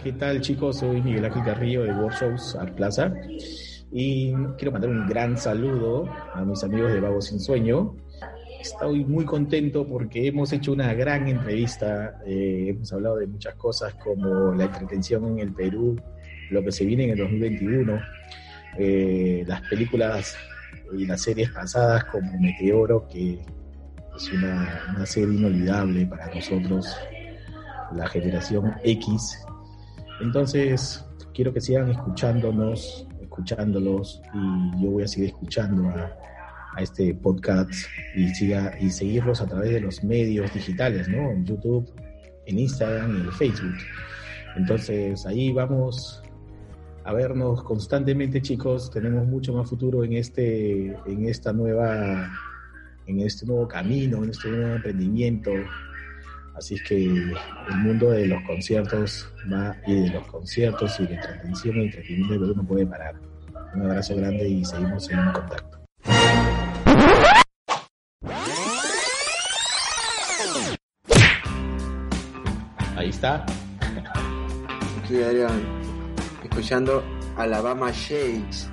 ¿Qué tal chicos? Soy Miguel Ángel Carrillo de Workshops Art Plaza y quiero mandar un gran saludo a mis amigos de Vago Sin Sueño. Estoy muy contento porque hemos hecho una gran entrevista, eh, hemos hablado de muchas cosas como la entretención en el Perú, lo que se viene en el 2021, eh, las películas y las series pasadas como Meteoro, que es una, una serie inolvidable para nosotros, la generación X, entonces, quiero que sigan escuchándonos, escuchándolos, y yo voy a seguir escuchando a, este podcast y, siga, y seguirlos a través de los medios digitales, ¿no? En YouTube, en Instagram y en Facebook. Entonces, ahí vamos a vernos constantemente, chicos. Tenemos mucho más futuro en este, en esta nueva, en este nuevo camino, en este nuevo emprendimiento Así es que el mundo de los conciertos va y de los conciertos y de entretención y entretenimiento no puede parar. Un abrazo grande y seguimos en contacto. Ahí está. Aquí Adrián, escuchando Alabama Shakes.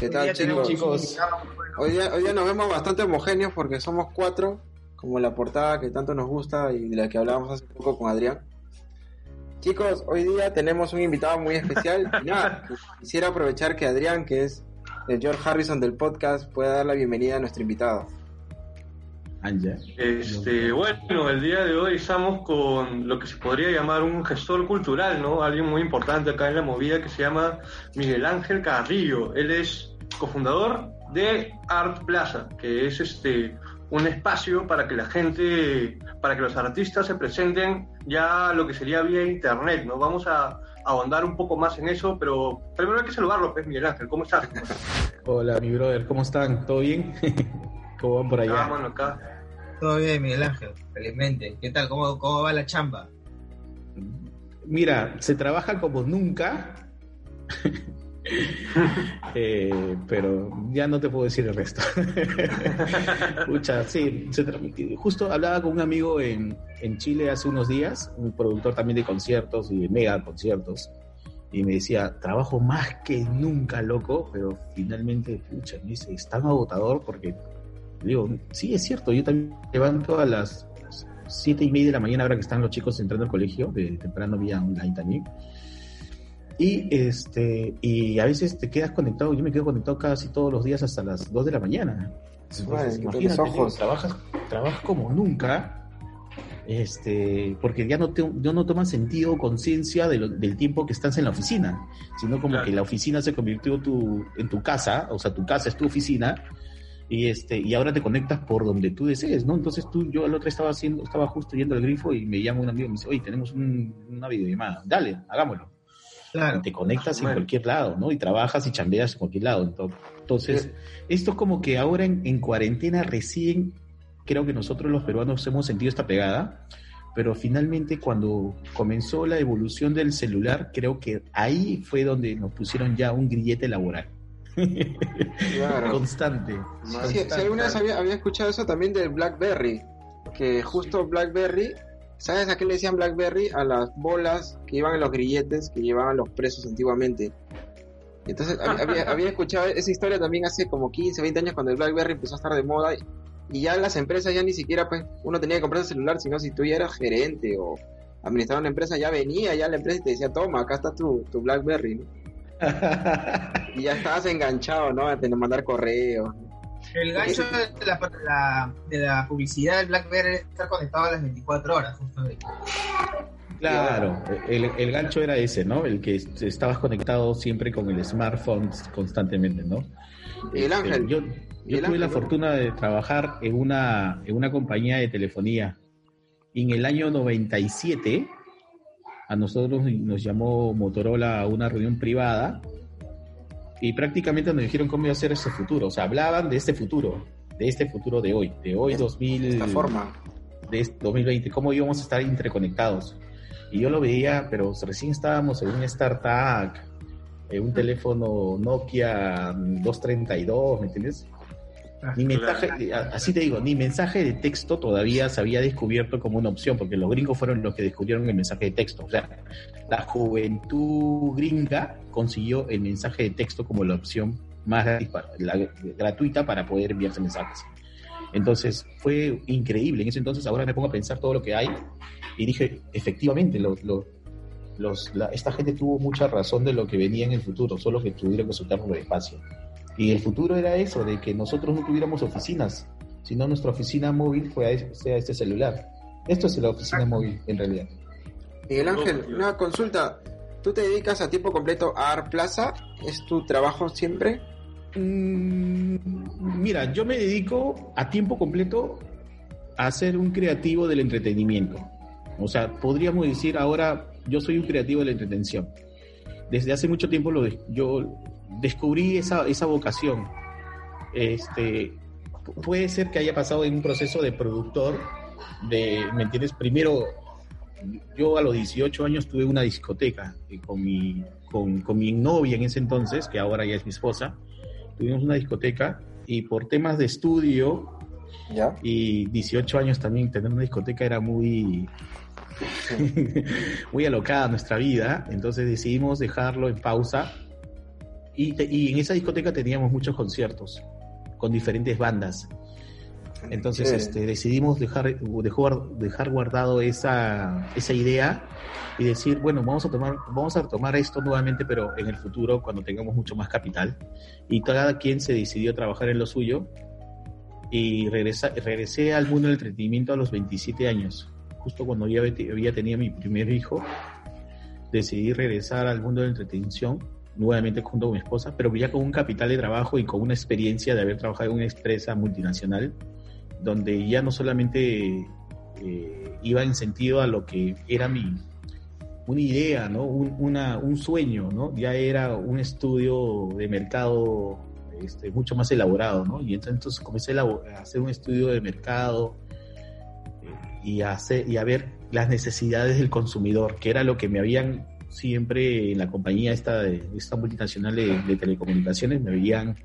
¿Qué tal chicos? Hoy día, hoy día nos vemos bastante homogéneos porque somos cuatro como la portada que tanto nos gusta y de la que hablábamos hace poco con Adrián. Chicos, hoy día tenemos un invitado muy especial y nada, quisiera aprovechar que Adrián, que es el George Harrison del podcast, pueda dar la bienvenida a nuestro invitado. Este, bueno, el día de hoy estamos con lo que se podría llamar un gestor cultural, ¿no? Alguien muy importante acá en la movida que se llama Miguel Ángel Carrillo. Él es cofundador de Art Plaza, que es este un espacio para que la gente, para que los artistas se presenten ya lo que sería vía internet, ¿no? Vamos a ahondar un poco más en eso, pero primero hay que saludarlo, pues, Miguel Ángel, ¿cómo estás? Hola, mi brother, ¿cómo están? ¿Todo bien? ¿Cómo van por allá? Ah, bueno, acá. Todo bien, Miguel Ángel, felizmente. ¿Qué tal? ¿Cómo, cómo va la chamba? Mira, se trabaja como nunca. Eh, pero ya no te puedo decir el resto. sí, justo hablaba con un amigo en, en, Chile hace unos días, un productor también de conciertos y de mega conciertos, y me decía, trabajo más que nunca, loco, pero finalmente, pucha, me dice, es tan agotador porque, digo, sí, es cierto, yo también levanto a las siete y media de la mañana, ahora que están los chicos entrando al colegio, de temprano vía online también y, este, y a veces te quedas conectado, yo me quedo conectado casi todos los días hasta las 2 de la mañana. imagínate, ojos. trabajas, trabajas como nunca, este, porque ya no, te, no tomas sentido conciencia de del tiempo que estás en la oficina, sino como que la oficina se convirtió tu, en tu casa, o sea, tu casa es tu oficina, y este y ahora te conectas por donde tú desees, ¿no? Entonces tú, yo el otro estaba haciendo, estaba justo yendo al grifo y me llama un amigo y me dice, oye, tenemos una videollamada, dale, hagámoslo. Claro. Te conectas en cualquier lado, ¿no? Y trabajas y chambeas en cualquier lado. Entonces, esto es como que ahora en, cuarentena recién creo que nosotros los peruanos hemos sentido esta pegada, pero finalmente cuando comenzó la evolución del celular, creo que ahí fue donde nos pusieron ya un grillete laboral. Claro. Constante. Si, alguna vez había, había, escuchado eso también del BlackBerry, que justo BlackBerry ¿Sabes a qué le decían Blackberry? A las bolas que iban en los grilletes que llevaban los presos antiguamente. Entonces había, escuchado esa historia también hace como 15, 20 años cuando el BlackBerry empezó a estar de moda y ya las empresas ya ni siquiera pues uno tenía que comprar el celular, sino si tú ya eras gerente o administrador de una empresa, ya venía ya la empresa y te decía, toma, acá está tu, tu BlackBerry. y ya estabas enganchado, ¿no? A tener mandar correos. El gancho de la, de la publicidad del BlackBerry está conectado a las 24 horas, justamente. Claro, el, el, gancho era ese, ¿no? El que estabas conectado siempre con el smartphone constantemente, ¿no? el este, ángel. yo, yo tuve la fortuna de trabajar en una, en una compañía de telefonía. Y en el año 97 a nosotros nos llamó Motorola a una reunión privada y prácticamente nos dijeron cómo iba a ser ese futuro. O sea, hablaban de este futuro, de este futuro de hoy, de hoy 2000, De esta forma. de 2020, cómo íbamos a estar interconectados. Y yo lo veía, pero recién estábamos en un startup, en un teléfono Nokia 232, ¿me entiendes? Ni mensaje, a- así te digo, ni mensaje de texto todavía se había descubierto como una opción, porque los gringos fueron los que descubrieron el mensaje de texto. O sea, la juventud gringa consiguió el mensaje de texto como la opción más la- gratuita para poder enviarse mensajes. Entonces fue increíble. En ese entonces ahora me pongo a pensar todo lo que hay y dije, efectivamente, lo- lo- los, la- esta gente tuvo mucha razón de lo que venía en el futuro, solo que tuvieron que soltarnos el espacio. Y el futuro era eso, de que nosotros no tuviéramos oficinas, sino nuestra oficina móvil fue, sea este celular. Esto es la oficina móvil, en realidad. Miguel Ángel, una consulta. ¿Tú te dedicas a tiempo completo a Art Plaza? ¿Es tu trabajo siempre? Mm, mira, yo me dedico a tiempo completo a ser un creativo del entretenimiento. O sea, podríamos decir ahora, yo soy un creativo de la entretención. Desde hace mucho tiempo lo yo descubrí esa, esa vocación. Este, pu- puede ser que haya pasado en un proceso de productor, de, ¿me entiendes? Primero, yo a los 18 años tuve una discoteca eh, con mi, con, con mi novia en ese entonces, que ahora ya es mi esposa tuvimos una discoteca y por temas de estudio ¿Ya? y 18 años también tener una discoteca era muy muy alocada nuestra vida, entonces decidimos dejarlo en pausa y, te- y en esa discoteca teníamos muchos conciertos con diferentes bandas. Entonces este, decidimos dejar, dejar, dejar guardado esa, esa idea y decir, bueno, vamos a, tomar, vamos a tomar esto nuevamente, pero en el futuro, cuando tengamos mucho más capital. Y cada quien se decidió a trabajar en lo suyo. Y regresa, regresé al mundo del entretenimiento a los 27 años. Justo cuando ya había había tenido mi primer hijo, decidí regresar al mundo de la entretención nuevamente junto con mi esposa, pero ya con un capital de trabajo y con una experiencia de haber trabajado en una empresa multinacional, donde ya no solamente eh, iba en sentido a lo que era mi una idea, ¿no? Un, una, un sueño, ¿no? Ya era un estudio de mercado este, mucho más elaborado, ¿no? Y entonces comencé a, hacer un estudio de mercado eh, y a, hacer, y a ver las necesidades del consumidor, que era lo que me habían siempre en la compañía esta, de, esta multinacional de, de telecomunicaciones, me habían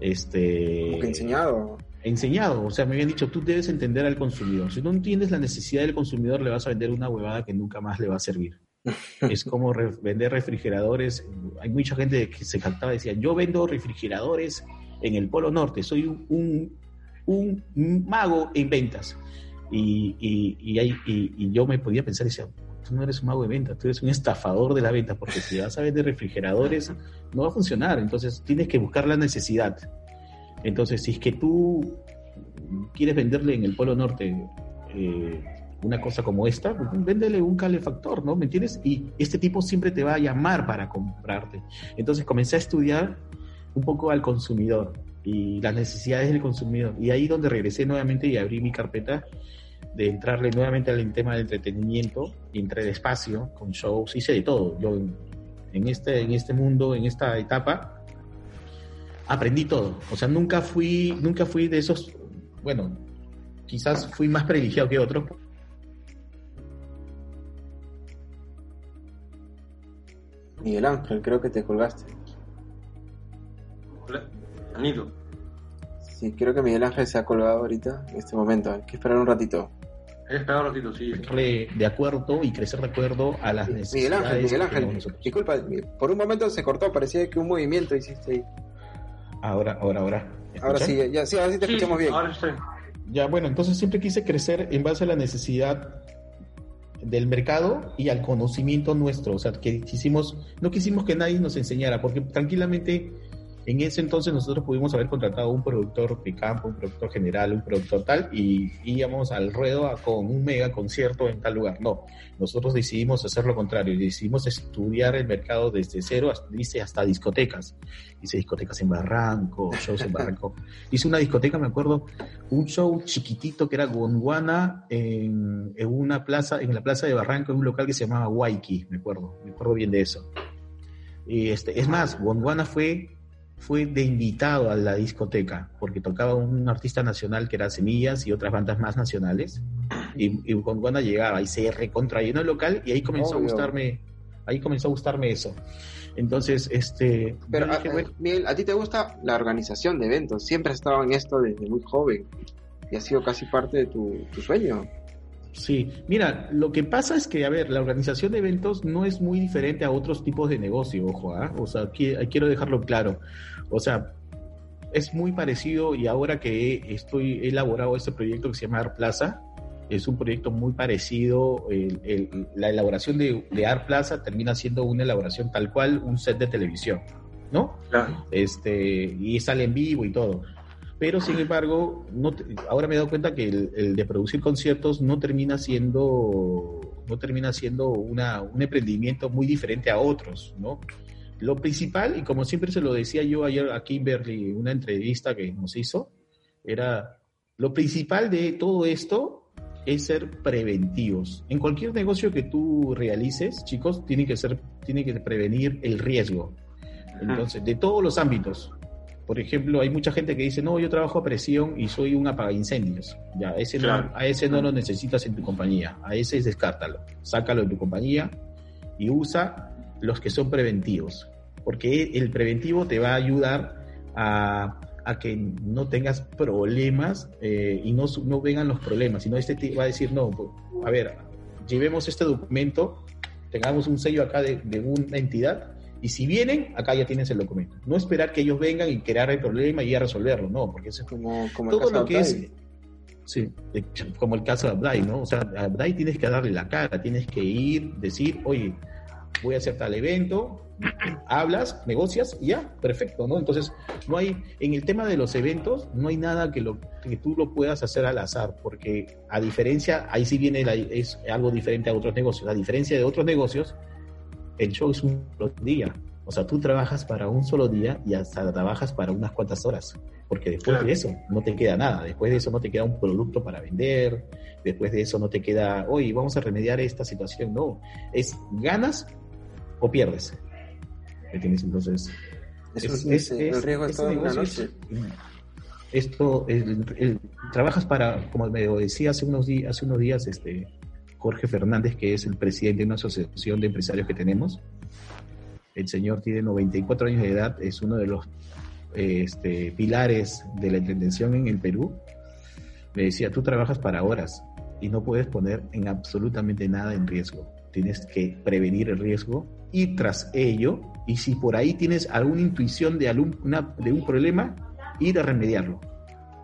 este, Como que enseñado. enseñado, o sea, me habían dicho, tú debes entender al consumidor. Si no entiendes la necesidad del consumidor, le vas a vender una huevada que nunca más le va a servir. es como re- vender refrigeradores. Hay mucha gente que se jactaba y decía, yo vendo refrigeradores en el Polo Norte, soy un, un, un mago en ventas. Y, y, y, hay- y- y yo me podía pensar y decía, no eres un mago de ventas, tú eres un estafador de la venta, porque si vas a vender refrigeradores, no va a funcionar. Entonces tienes que buscar la necesidad. Entonces, si es que tú quieres venderle en el Polo Norte eh, una cosa como esta, pues, véndele un calefactor, ¿no? ¿Me entiendes? Y este tipo siempre te va a llamar para comprarte. Entonces comencé a estudiar un poco al consumidor y las necesidades del consumidor. Y ahí donde regresé nuevamente y abrí mi carpeta de entrarle nuevamente al tema del entretenimiento y entré despacio con shows, hice de todo. Yo en, en este, en este mundo, en esta etapa, aprendí todo. O sea, nunca fui, nunca fui de esos, bueno, quizás fui más privilegiado que otros. Miguel Ángel, creo que te colgaste. Hola, Anito. Sí, creo que Miguel Ángel se ha colgado ahorita, en este momento. Hay que esperar un ratito. Hay que esperar un ratito, sí. De, de acuerdo y crecer de acuerdo a las Miguel necesidades. Ángel, Miguel Ángel, tenemos nosotros. disculpa, por un momento se cortó, parecía que un movimiento hiciste ahí. Ahora, ahora, ahora. ¿Me Ahora sí, ya, sí, ahora sí te Sí, escuchamos bien. Ahora estoy. Ya, bueno, entonces siempre quise crecer en base a la necesidad del mercado y al conocimiento nuestro. O sea, que quisimos, no quisimos que nadie nos enseñara, porque tranquilamente En ese entonces nosotros pudimos haber contratado un productor de campo, un productor general, un productor tal, y íbamos al ruedo a- con un mega concierto en tal lugar. No, nosotros decidimos hacer lo contrario, decidimos estudiar el mercado desde cero, hasta, dice hasta discotecas. Hice discotecas en Barranco, shows en Barranco. Hice una discoteca, me acuerdo, un show chiquitito que era Gondwana en, en una plaza, en la plaza de Barranco, en un local que se llamaba Waiki, me acuerdo, me acuerdo bien de eso. Y este, es más, Gondwana fue, fue de invitado a la discoteca, porque tocaba un artista nacional que era Semillas y otras bandas más nacionales. Y, y Gondwana llegaba y se recontrayó el local y ahí comenzó a gustarme, ahí comenzó a gustarme eso. Entonces, este, Pero, dije, a- bueno, Miguel, ¿a ti te gusta la organización de eventos? Siempre has estado en esto desde muy joven y ha sido casi parte de tu, tu sueño. Sí, mira, lo que pasa es que, a ver, la organización de eventos no es muy diferente a otros tipos de negocio, ojo, ¿ah? O sea, qui- quiero dejarlo claro. O sea, es muy parecido y ahora que he- estoy he elaborado este proyecto que se llama Art Plaza, es un proyecto muy parecido. el- el- la elaboración de, de Art Plaza termina siendo una elaboración tal cual un set de televisión, ¿no? Claro. este y sale en vivo y todo. Pero sin embargo, no te- ahora me he dado cuenta que el, el de producir conciertos no termina siendo no termina siendo una, un emprendimiento muy diferente a otros, ¿no? Lo principal, y como siempre se lo decía yo ayer a Kimberly en una entrevista que nos hizo, era lo principal de todo esto es ser preventivos. En cualquier negocio que tú realices, chicos, tiene que ser, tiene que prevenir el riesgo. Entonces, de todos los ámbitos. Por ejemplo, hay mucha gente que dice, no, yo trabajo a presión y soy un apagaincendios. Ya, ese Claro. no, a ese no lo necesitas en tu compañía. A ese descártalo. Sácalo de tu compañía y usa los que son preventivos. Porque el preventivo te va a ayudar a, a que no tengas problemas eh, y no, no vengan los problemas, sino este te va a decir, no, pues, a ver, llevemos este documento, tengamos un sello acá de, de una entidad y si vienen, acá ya tienes el documento. No esperar que ellos vengan y crear el problema y a resolverlo, no, porque eso es Como, como el todo caso lo que es sí, eh, como el caso de Abdai, ¿no? O sea, a Abdai tienes que darle la cara, tienes que ir, decir, oye, voy a hacer tal evento, hablas, negocias y ya, perfecto, ¿no? Entonces, no hay, en el tema de los eventos, no hay nada que, lo, que tú lo puedas hacer al azar, porque a diferencia, ahí sí viene, la- es algo diferente a otros negocios, a diferencia de otros negocios, el show es un solo día. O sea, tú trabajas para un solo día y hasta trabajas para unas cuantas horas. Porque después Claro. de eso no te queda nada. Después de eso no te queda un producto para vender. Después de eso no te queda, oye, vamos a remediar esta situación. No. Es ganas o pierdes. ¿Me entiendes? Entonces, Es el riesgo una noche. esto, el- el- trabajas para, como me decía hace unos días, hace unos días este, Jorge Fernández, que es el presidente de una asociación de empresarios que tenemos. El señor tiene 94 años de edad, es uno de los este, pilares de la entretención en el Perú. Me decía, tú trabajas para horas y no puedes poner en absolutamente nada en riesgo. Tienes que prevenir el riesgo y tras ello, y si por ahí tienes alguna intuición de, de un problema, ir a remediarlo.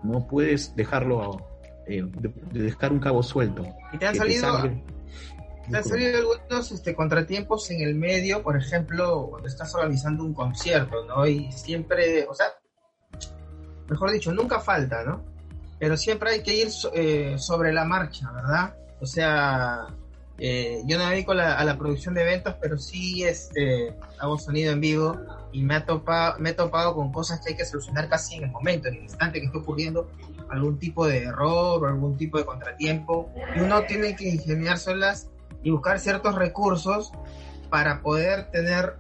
No puedes dejarlo, eh, de, de dejar un cabo suelto. Y te han te salido, sangre. te han salido algunos este, contratiempos en el medio, por ejemplo, cuando estás organizando un concierto, ¿no? Y siempre, o sea, mejor dicho, nunca falta, ¿no? Pero siempre hay que ir so- eh, sobre la marcha, ¿verdad? O sea, eh, yo no me dedico a la, a la producción de eventos, pero sí este, hago sonido en vivo y me, ha topado, me he topado con cosas que hay que solucionar casi en el momento, en el instante que está ocurriendo algún tipo de error o algún tipo de contratiempo. Y uno tiene que ingeniárselas y buscar ciertos recursos para poder tener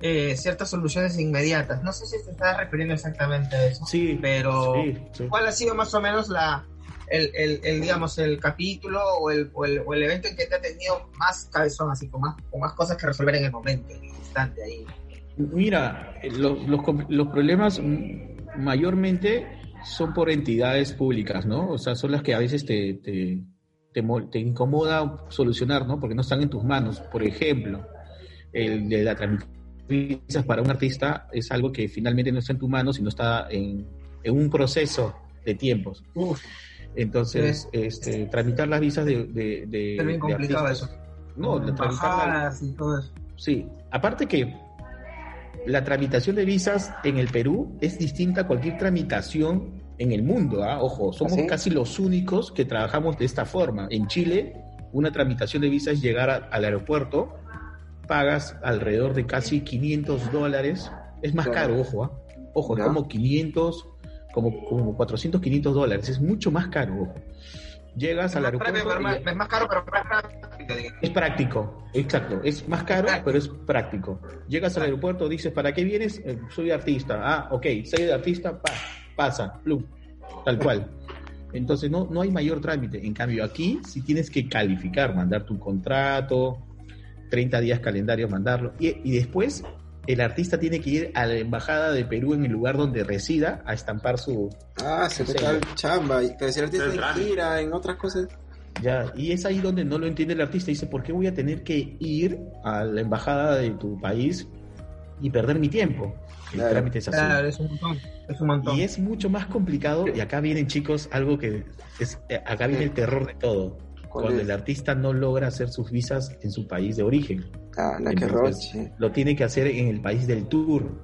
eh, ciertas soluciones inmediatas. No sé si te estás refiriendo exactamente a eso, Sí, pero sí, sí. ¿cuál ha sido más o menos la, el, el, el, digamos, el capítulo o el, o, el, o el evento en que te ha tenido más cabezón, así, con más, con más cosas que resolver en el momento, en el instante ahí? Mira, lo- los, com- los problemas mayormente son por entidades públicas, ¿no? O sea, son las que a veces te, te, te, incomoda solucionar, ¿no? Porque no están en tus manos. Por ejemplo, el de la tramitación de visas para un artista es algo que finalmente no está en tu mano, sino está en, en un proceso de tiempos. Uf, Entonces, este, tramitar las visas de, de, de- es bien de complicado artistas- eso. No, de tramitar la- Bajadas y todo eso. Sí, aparte que la tramitación de visas en el Perú es distinta a cualquier tramitación en el mundo. ¿ah? Ojo, somos ¿Ah, sí? casi los únicos que trabajamos de esta forma. En Chile, una tramitación de visa es llegar a- al aeropuerto, pagas alrededor de casi 500 dólares. Es más Claro. caro, ojo, ¿ah? ojo, como 500, como, como 400, 500 dólares. Es mucho más caro, ojo. Llegas al Es más, aeropuerto. y- es más caro, pero más rápido. Digamos. es práctico, exacto. Es más caro, pero es práctico. Llegas al aeropuerto, dices, ¿para qué vienes? Eh, soy artista. Ah, ok, soy artista, pa, pasa, plum, tal cual. Entonces no, no hay mayor trámite. En cambio, aquí sí tienes que calificar, mandar tu contrato, 30 días calendario, mandarlo. Y, y después el artista tiene que ir a la embajada de Perú en el lugar donde resida a estampar su, Ah, se te chamba. Y- Pero si el artista en gira, en otras cosas. Ya, y es ahí donde no lo entiende el artista. Dice, ¿por qué voy a tener que ir a la embajada de tu país y perder mi tiempo? El Claro. trámite es así. Claro, es un montón. Es un montón. Y es mucho más complicado. Y acá vienen, chicos, algo que es, eh, acá viene el terror de todo. ¿Cuál Cuando es? el artista no logra hacer sus visas en su país de origen. Ah, la que roche. Lo tiene que hacer en el país del tour.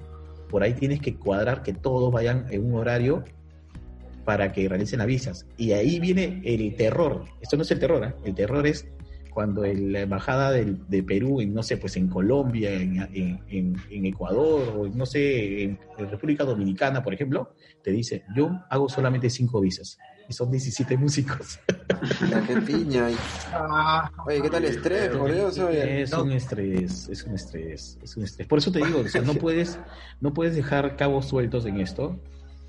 Por ahí tienes que cuadrar que todos vayan en un horario para que realicen las visas. Y ahí viene el terror. Esto no es el terror, ¿eh? el terror es cuando el- la embajada del- de Perú, en, no sé, pues en Colombia, en, en- en- en Ecuador, o no sé, en, en República Dominicana, por ejemplo, te dice, yo hago solamente cinco visas. Y son 17 músicos. La que piña. Oye, ¿qué tal el estrés? Por Dios, oye. Es No. un estrés, es un estrés, es un estrés. Por eso te digo, o sea, no puedes, no puedes dejar cabos sueltos en esto.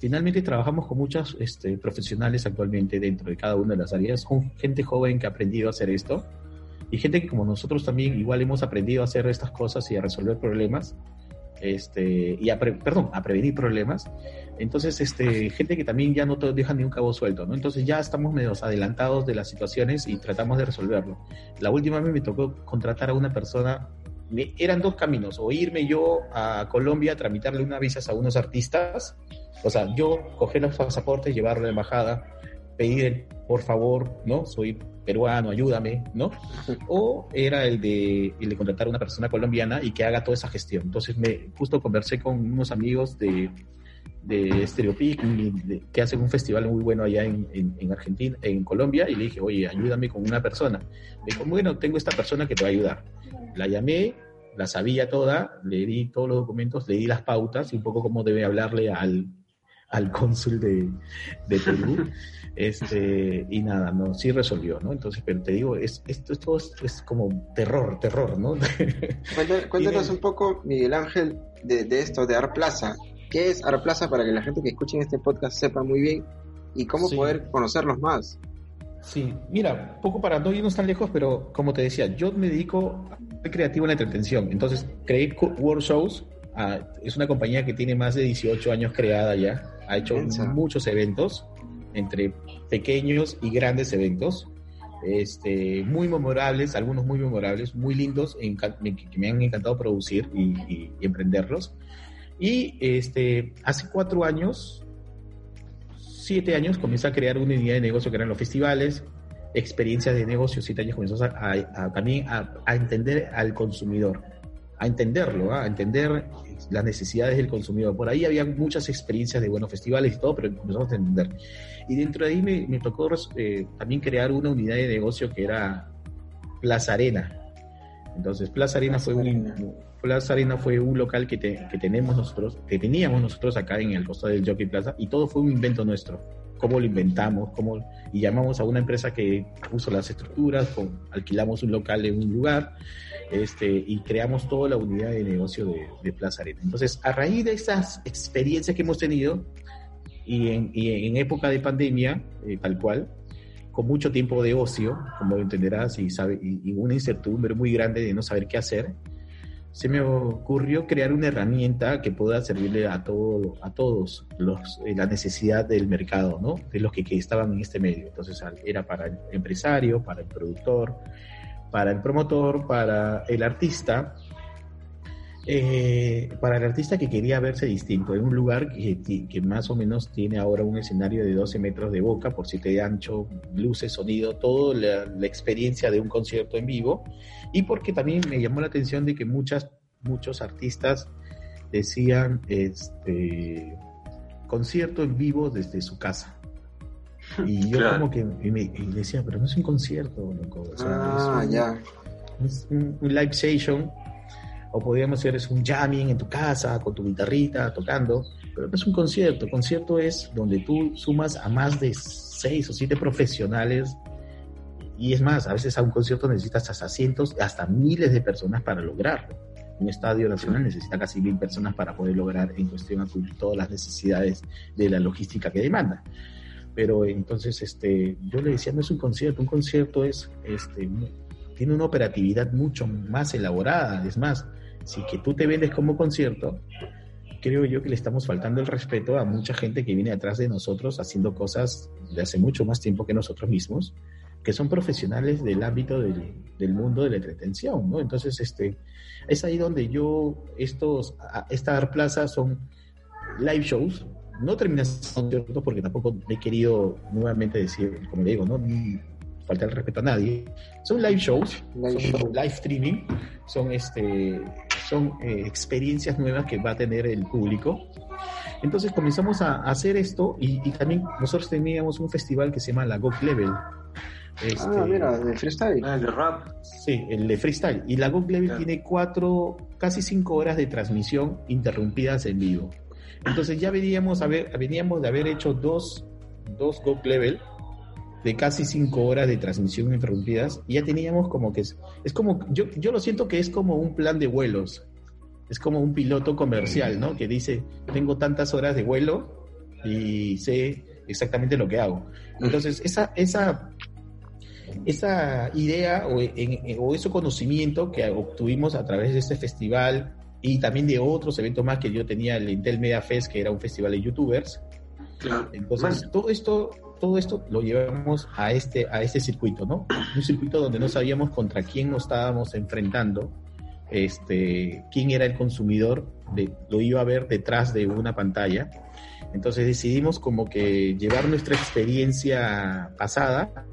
Finalmente trabajamos con muchos este, profesionales actualmente dentro de cada una de las áreas, gente joven que ha aprendido a hacer esto y gente que como nosotros también igual hemos aprendido a hacer estas cosas y a resolver problemas, este, y a pre- perdón, a prevenir problemas. Entonces, este, gente que también ya no te deja ni un cabo suelto, ¿no? Entonces ya estamos medio adelantados de las situaciones y tratamos de resolverlo. La última vez me tocó contratar a una persona, me- eran dos caminos, o irme yo a Colombia a tramitarle unas visas a unos artistas, o sea, yo coger los pasaportes, llevarlo a la embajada, pedir el, por favor, ¿no? Soy peruano, ayúdame, ¿no? O era el de, el de contratar a una persona colombiana y que haga toda esa gestión. Entonces me justo conversé con unos amigos de, de Stereopic, que hacen un festival muy bueno allá en, en, en Argentina, en Colombia, y le dije, oye, ayúdame con una persona. Me dijo, bueno, tengo esta persona que te va a ayudar. La llamé, la sabía toda, le di todos los documentos, le di las pautas y un poco cómo debe hablarle al, al cónsul de, de Perú. Este, y nada, no, sí resolvió, ¿no? Entonces, pero te digo, es, esto, esto es, es como terror, terror, ¿no? Cuéntanos, un poco, Miguel Ángel, de, de esto, de Arplaza. ¿Qué es Arplaza para que la gente que escuche este podcast sepa muy bien y cómo Sí. poder conocerlos más? Sí, mira, poco para no irnos tan lejos, pero como te decía, yo me dedico ser creativo en la entretención. Entonces, creé Co- World Shows. ah, es una compañía que tiene más de 18 años creada ya. Ha hecho Inmensa. muchos eventos, entre pequeños y grandes eventos. Este, muy memorables, algunos muy memorables, muy lindos, que me han encantado producir y, y- y emprenderlos. Y este, hace cuatro años, siete años, comencé a crear una unidad de negocio que eran los festivales, experiencias de negocio, siete años comenzó a, a- a- también a, a entender al consumidor, a entenderlo, ¿ah? a entender las necesidades del consumidor. Por ahí había muchas experiencias de buenos festivales y todo, pero empezamos a entender. Y dentro de ahí me, me tocó eh, también crear una unidad de negocio que era Plaza Arena. Entonces, Plaza Arena Plaza fue Arena. un, Plaza Arena fue un local que, te- que tenemos nosotros, que teníamos nosotros acá en el costado del Jockey Plaza, y todo fue un invento nuestro. Cómo lo inventamos, cómo, y llamamos a una empresa que puso las estructuras, alquilamos un local en un lugar, este, y creamos toda la unidad de negocio de, Plaza Arena. Entonces, a raíz de esas experiencias que hemos tenido, y en, y en época de pandemia, eh, tal cual, con mucho tiempo de ocio, como entenderás, y, sabe, y una incertidumbre muy grande de no saber qué hacer, se me ocurrió crear una herramienta que pueda servirle a, todo, a todos los, eh, la necesidad del mercado, ¿no? De los que, que estaban en este medio. Entonces era para el empresario, para el productor, para el promotor, para el artista, eh, para el artista que quería verse distinto, en un lugar que, más o menos tiene ahora un escenario de 12 metros de boca por 7 de ancho, luces, sonido, toda la, la experiencia de un concierto en vivo, y porque también me llamó la atención de que muchas, muchos artistas decían este concierto en vivo desde su casa. Y yo Claro. como que y me, y decía, pero no es un concierto, loco. o sea, Ah, es un- ya. es un, un live session, o podríamos hacer es un jamming en tu casa con tu guitarrita tocando, pero no es un concierto. Concierto es donde tú sumas a más de seis o siete profesionales y es más, a veces a un concierto necesitas hasta cientos, hasta miles de personas para lograrlo. Un estadio nacional necesita casi mil personas para poder lograr en cuestión a cubrir todas las necesidades de la logística que demanda. Pero entonces, este, yo le decía, no es un concierto, un concierto es, este, tiene una operatividad mucho más elaborada. Es más, si que tú te vendes como concierto, creo yo que le estamos faltando el respeto a mucha gente que viene atrás de nosotros haciendo cosas de hace mucho más tiempo que nosotros mismos, que son profesionales del ámbito del, del mundo de la entretención, ¿no? Entonces, este, es ahí donde yo, estos, esta Plaza son live shows, no terminan siendo conciertos porque tampoco he querido nuevamente decir, como le digo, no Ni falta el respeto a nadie, son live shows, Live son show. live streaming, son este son eh, experiencias nuevas que va a tener el público. Entonces comenzamos a, a hacer esto y, y también nosotros teníamos un festival que se llama la GOG Level. Este, Ah, mira, de freestyle. Ah, el de rap. Sí, el de freestyle. Y la GOG Level Claro. tiene cuatro, casi cinco horas de transmisión interrumpidas en vivo. Entonces ya veníamos, a ver, veníamos de haber hecho dos, dos GOG Level de casi cinco horas de transmisión interrumpidas y ya teníamos como que es, es como, yo, yo lo siento que es como un plan de vuelos. Es como un piloto comercial, ¿no? Que dice, tengo tantas horas de vuelo y sé exactamente lo que hago. Entonces, esa, esa, esa idea o, en- en- o ese conocimiento que obtuvimos a través de este festival y también de otros eventos más que yo tenía, el Intel Media Fest, que era un festival de youtubers. Claro. Entonces, Man, todo esto, todo esto lo llevamos a este, a este circuito, ¿no? Un circuito donde no sabíamos contra quién nos estábamos enfrentando, este, quién era el consumidor, de, lo iba a ver detrás de una pantalla. Entonces decidimos como que llevar nuestra experiencia pasada,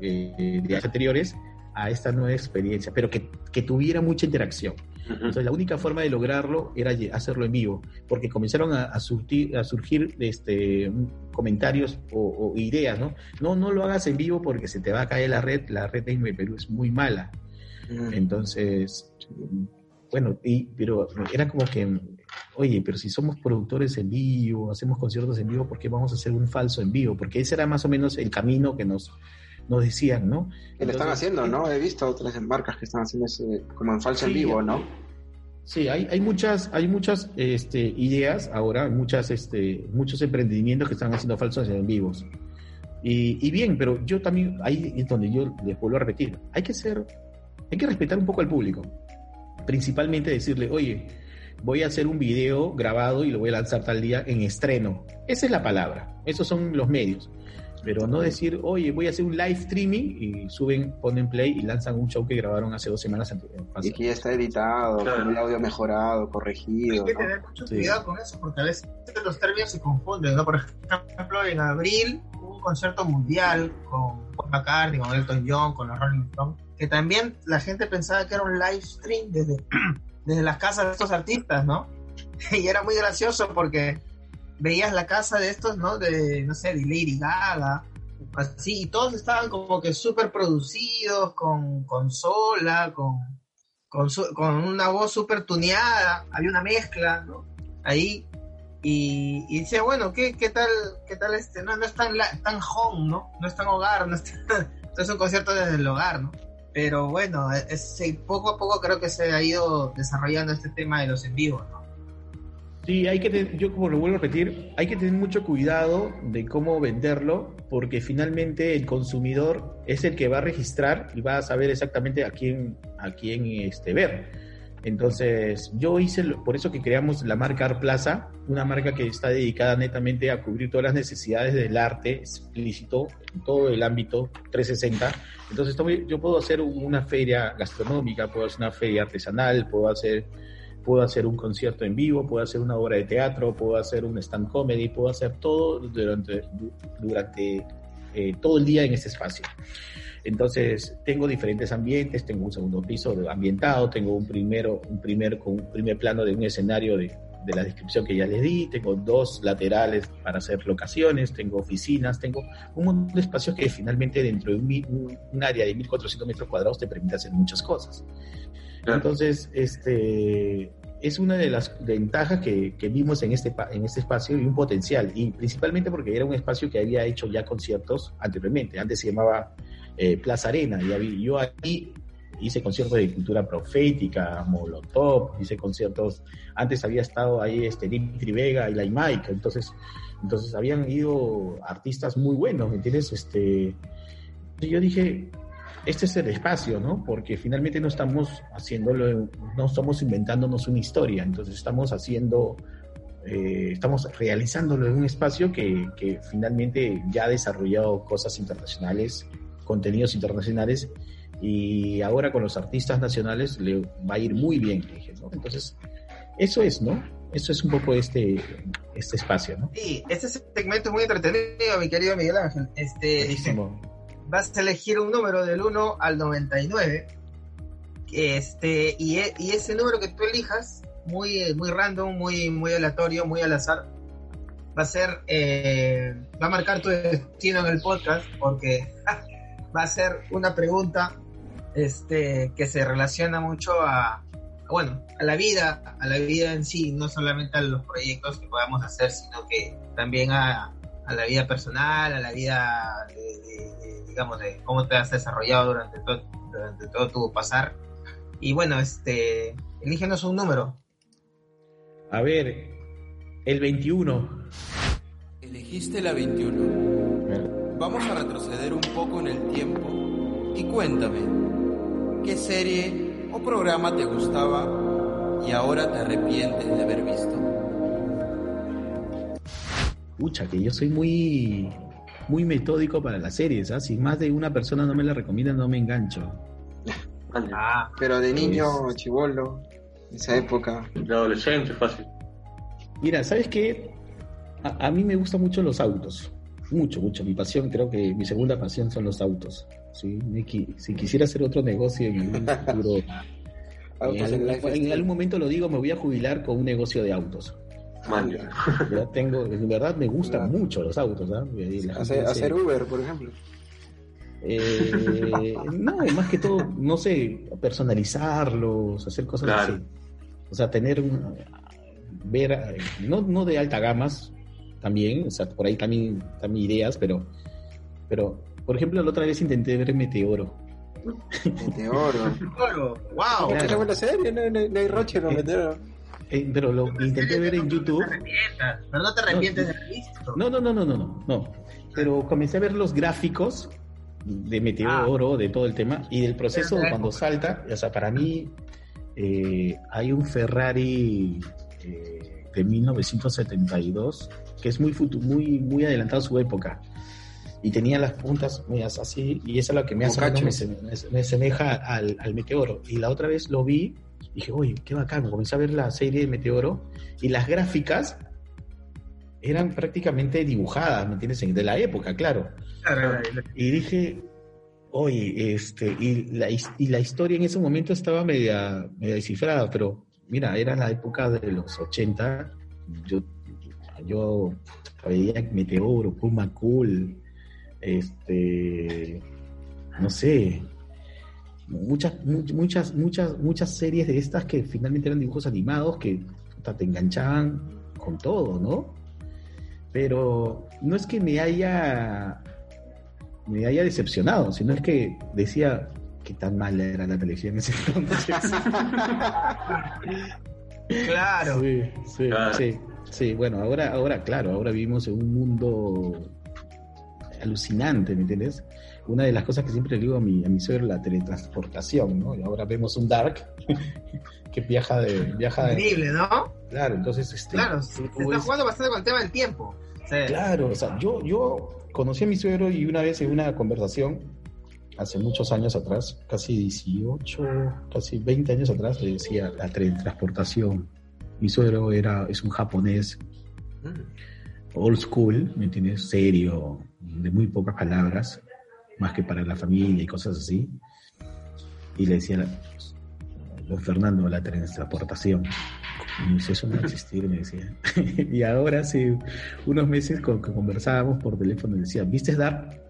eh, de años anteriores, a esta nueva experiencia, pero que, que tuviera mucha interacción. Entonces la única forma de lograrlo era hacerlo en vivo, porque comenzaron a, a surtir- a surgir este, comentarios o, o ideas, ¿no? No, no lo hagas en vivo porque se te va a caer la red, la red en Perú es muy mala. Entonces, bueno, y, pero era como que, oye, pero si somos productores en vivo, hacemos conciertos en vivo, ¿por qué vamos a hacer un falso en vivo? Porque ese era más o menos el camino que nos, nos decían, ¿no? Que lo están haciendo, ¿no? He visto otras marcas que están haciendo ese como en falso en Sí, vivo, ¿no? Sí, hay, hay muchas, hay muchas este, ideas ahora, muchas, este, muchos emprendimientos que están haciendo falsos en vivos. Y, y bien, pero yo también, ahí es donde yo les vuelvo a repetir, hay que ser, hay que respetar un poco al público. Principalmente decirle, oye, voy a hacer un video grabado y lo voy a lanzar tal día en estreno. Esa es la palabra, esos son los medios. Pero no decir, oye, voy a hacer un live streaming y suben, ponen play y lanzan un show que grabaron hace dos semanas. Y que ya está editado, Claro. con el audio mejorado, Hay corregido, que ¿no? tener mucho Sí. cuidado con eso, porque a veces los términos se confunden, ¿no? Por ejemplo, en abril hubo un concierto mundial con Paul McCartney, con Elton John, con los Rolling Stones, que también la gente pensaba que era un live stream desde, desde las casas de estos artistas, ¿no? Y era muy gracioso porque veías la casa de estos, ¿no? De, no sé, de Lady Gaga, así, y todos estaban como que súper producidos, con consola, con, con, su- con una voz súper tuneada, había una mezcla, ¿no? Ahí, y, y decía, bueno, ¿qué, qué tal, qué tal este? No, no es tan, la- tan home, ¿no? No es tan hogar, no es, tan- es un concierto desde el hogar, ¿no? Pero bueno, es- sí, poco a poco creo que se ha ido desarrollando este tema de los en vivos, ¿no? Sí, hay que tener, yo como lo vuelvo a repetir, hay que tener mucho cuidado de cómo venderlo, porque finalmente el consumidor es el que va a registrar y va a saber exactamente a quién, a quién este, ver. Entonces, yo hice, por eso que creamos la marca Art Plaza, una marca que está dedicada netamente a cubrir todas las necesidades del arte explícito en todo el ámbito 360. Entonces, yo puedo hacer una feria gastronómica, puedo hacer una feria artesanal, puedo hacer puedo hacer un concierto en vivo, puedo hacer una obra de teatro, puedo hacer un stand comedy, puedo hacer todo durante, du- durante eh, todo el día en este espacio. Entonces, tengo diferentes ambientes, tengo un segundo piso ambientado, tengo un primero, un primer, con un primer plano de un escenario de, de la descripción que ya les di, tengo dos laterales para hacer locaciones, tengo oficinas, tengo un montón de espacios que finalmente dentro de un, un área de 1400 metros cuadrados te permite hacer muchas cosas. Entonces, este, es una de las ventajas que, que, vimos en este, en este espacio y un potencial, y principalmente porque era un espacio que había hecho ya conciertos anteriormente, antes se llamaba eh, Plaza Arena, y yo ahí hice conciertos de cultura profética, Molotov, hice conciertos, antes había estado ahí este Dimitri Vega y la Mike, entonces, entonces habían ido artistas muy buenos, ¿me entiendes? Este, yo dije, este es el espacio, ¿no? Porque finalmente no estamos haciéndolo, no estamos inventándonos una historia, entonces estamos haciendo, eh, estamos realizándolo en un espacio que, que finalmente ya ha desarrollado cosas internacionales, contenidos internacionales, y ahora con los artistas nacionales le va a ir muy bien, dije, ¿no? Entonces, eso es, ¿no? Eso es un poco este, este espacio, ¿no? Sí, este segmento es muy entretenido, mi querido Miguel Ángel. Este, vas a elegir un número del 1 al 99. Este, y, e, y ese número que tú elijas, muy, muy random, muy, muy aleatorio, muy al azar, va a ser, eh, va a marcar tu destino en el podcast, porque va a ser una pregunta este, que se relaciona mucho a, bueno, a la vida, a la vida en sí, no solamente a los proyectos que podamos hacer, sino que también a, la vida personal, a la vida, de, digamos, de cómo te has desarrollado durante todo, durante todo tu pasar. Y bueno, este, elígenos un número. A ver, el 21. Elegiste la 21. Vamos a retroceder un poco en el tiempo y cuéntame, ¿Qué serie o programa te gustaba y ahora te arrepientes de haber visto? Pucha, que yo soy muy muy metódico para las series, ¿ah? Si más de una persona no me la recomienda, no me engancho. Ah, pero de niño, pues, chivolo, esa época. De adolescente, fácil. Mira, ¿sabes qué? A, a, mí me gustan mucho los autos. Mucho, mucho. Mi pasión, creo que mi segunda pasión son los autos. ¿sí? Si quisiera hacer otro negocio en un futuro, en, algún, momento lo digo, me voy a jubilar con un negocio de autos. Ya tengo, en verdad me gustan mucho los autos. ¿ah? Hacer, Uber, por ejemplo. Eh, no, más que todo, no sé, personalizarlos, hacer cosas así. O sea, tener, ver, no, no de alta gamas también, o sea, por ahí también, también ideas, pero, pero por ejemplo, la otra vez intenté ver Meteoro. Meteoro. wow. Es buena serie, no, no, hay roche con Meteoro. Eh, pero lo intenté ver en YouTube. No te pero no te arrepientes de haber visto. No, no, no, no, no, no. Pero comencé a ver los gráficos de Meteoro, ah. de todo el tema, y del proceso cuando salta, o sea, para mí eh, hay un Ferrari eh, de 1972 que es muy, muy, muy adelantado a su época y tenía las puntas medias así, y eso es lo que me hace me, me, semeja al, al, meteoro. Y la otra vez lo vi, dije, oye, qué bacán, comencé a ver la serie de Meteoro, y las gráficas eran prácticamente dibujadas, ¿me entiendes? De la época, claro. Y dije, oye, este, y la, y la historia en ese momento estaba media, media descifrada, pero mira, era la época de los 80, yo, yo veía Meteoro, Puma Cool, este, no sé, muchas, muchas, muchas, muchas series de estas que finalmente eran dibujos animados que te enganchaban con todo, ¿no? Pero no es que me haya me haya decepcionado, sino es que decía que tan mala era la televisión en ese entonces. claro. Sí, sí, sí, sí, Bueno, ahora, ahora, claro, ahora vivimos en un mundo alucinante, ¿me entiendes? Una de las cosas que siempre le digo a mi, a mi suegro, la teletransportación, ¿no? Y ahora vemos un Dark que viaja de... Viaja Increíble, ¿no? Claro, entonces... Este, claro, se está jugando bastante con el tema del tiempo. Claro, o sea, yo, yo conocí a mi suegro y una vez en una conversación, hace muchos años atrás, casi 18, casi 20 años atrás, le decía la teletransportación. Mi suegro era, es un japonés mm. old school, ¿me entiendes? Serio, de muy pocas palabras. Más que para la familia y cosas así. Y le decía, don Fernando, la transportación. Y dice, eso no va a existir, me decía. y ahora hace unos meses con, que conversábamos por teléfono, decía, ¿viste Dark?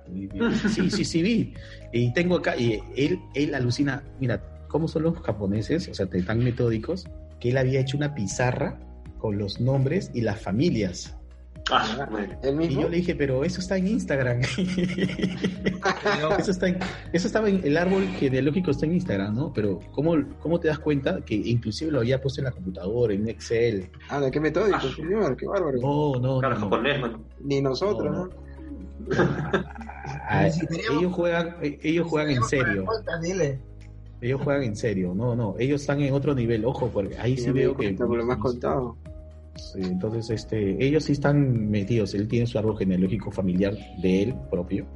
Sí, sí, sí, vi. Y tengo acá, y él, él alucina, mira, ¿cómo son los japoneses? O sea, tan metódicos, que él había hecho una pizarra con los nombres y las familias. Ah, bueno. ¿El Y yo le dije, pero eso está en Instagram. eso, está en- eso estaba en el árbol genealógico está en Instagram, ¿no? Pero ¿cómo, ¿cómo te das cuenta que inclusive lo había puesto en la computadora, en Excel? Ah, ¿de qué metódico, Ah. señor? Qué bárbaro. No, no, Claro, no, japonés. Ni nosotros, No, ¿no? Ah, Si ellos juegan, eh, ellos juegan en serio. Dile. Ellos juegan en serio. No, no. Ellos están en otro nivel. Ojo, porque ahí sí veo que. por lo más contado. Sí, entonces, este, ellos sí están metidos. Él tiene su árbol genealógico familiar de él propio.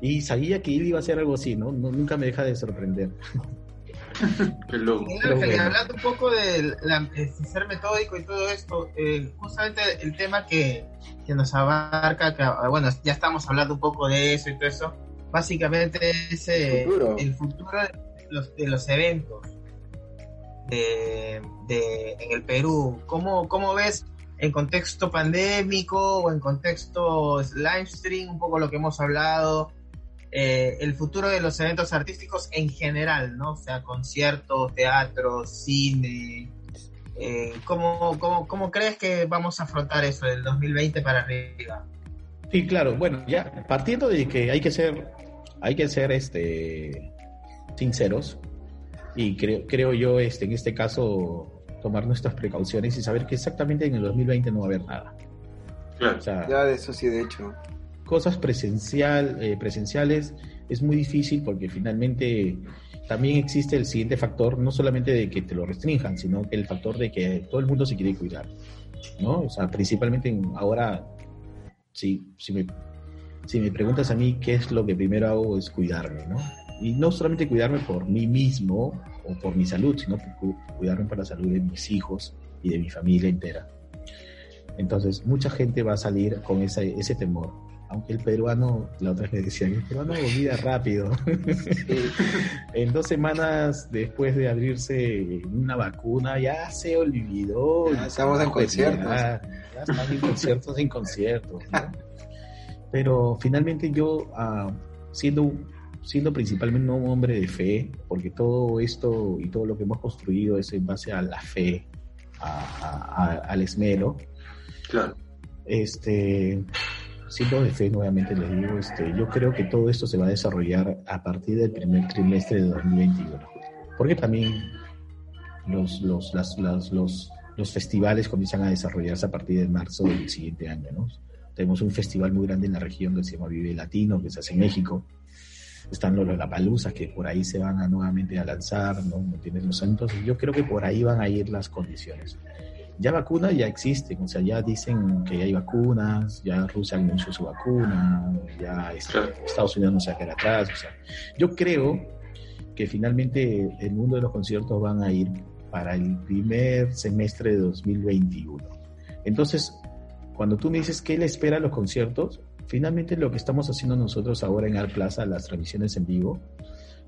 Y sabía que él iba a hacer algo así, ¿no? No- nunca me deja de sorprender. Qué loco. Pero bueno. hablando un poco de la- de ser metódico y todo esto, eh, justamente el tema que, que nos abarca, que, ah, bueno, ya estamos hablando un poco de eso y todo eso, básicamente es eh, El futuro. el futuro de los, de los eventos de, de- en el Perú. ¿Cómo, ¿Cómo ves en contexto pandémico o en contexto live stream, un poco lo que hemos hablado? eh, el futuro de los eventos artísticos en general, ¿no? O sea, conciertos, teatro, cine. Eh, ¿cómo, cómo, cómo crees que vamos a afrontar eso del 2020 para arriba? Sí, claro. Bueno, ya partiendo de que hay que ser, hay que ser, este, sinceros y creo, creo yo, este, en este caso, tomar nuestras precauciones y saber que exactamente en el 2020 no va a haber nada. Claro. O sea, Ya de eso sí, de hecho. cosas presencial, eh, presenciales es muy difícil porque finalmente también existe el siguiente factor, no solamente de que te lo restrinjan, sino que el factor de que todo el mundo se quiere cuidar, ¿no? O sea, principalmente en- ahora, si, si, me, si me preguntas a mí qué es lo que primero hago es cuidarme, ¿no? Y no solamente cuidarme por mí mismo o por mi salud, sino por cuidarme por la salud de mis hijos y de mi familia entera. Entonces, mucha gente va a salir con esa, ese temor. Aunque el peruano, la otra vez me decían, el peruano olvida rápido. En dos semanas después de abrirse una vacuna, ya se olvidó. Ya estamos en conciertos. Ya, ya están en conciertos, en conciertos. ¿no? Pero finalmente yo, ah, siendo, siendo principalmente un hombre de fe, porque todo esto y todo lo que hemos construido es en base a la fe, a- a- a- al esmero, Claro. este, siendo de fe nuevamente les digo, este, yo creo que todo esto se va a desarrollar a partir del primer trimestre de 2021. Porque también los, los, las- las- los, los festivales comienzan a desarrollarse a partir de marzo del siguiente año, ¿no? Tenemos un festival muy grande en la región que se llama Vive Latino, que se hace en México. Están los Lollapaloozas que por ahí se van a nuevamente a lanzar, ¿no? ¿Me entiendes? Los- Entonces yo creo que por ahí van a ir las condiciones ya vacunas ya existen, o sea, ya dicen que ya hay vacunas, ya Rusia anunció su vacuna, ya este. Estados Unidos no se va a quedar atrás, o sea, yo creo que finalmente el mundo de los conciertos van a ir para el primer semestre de 2021. Entonces, cuando tú me dices qué le espera a los conciertos, finalmente lo que estamos haciendo nosotros ahora en Art Plaza, las transmisiones en vivo,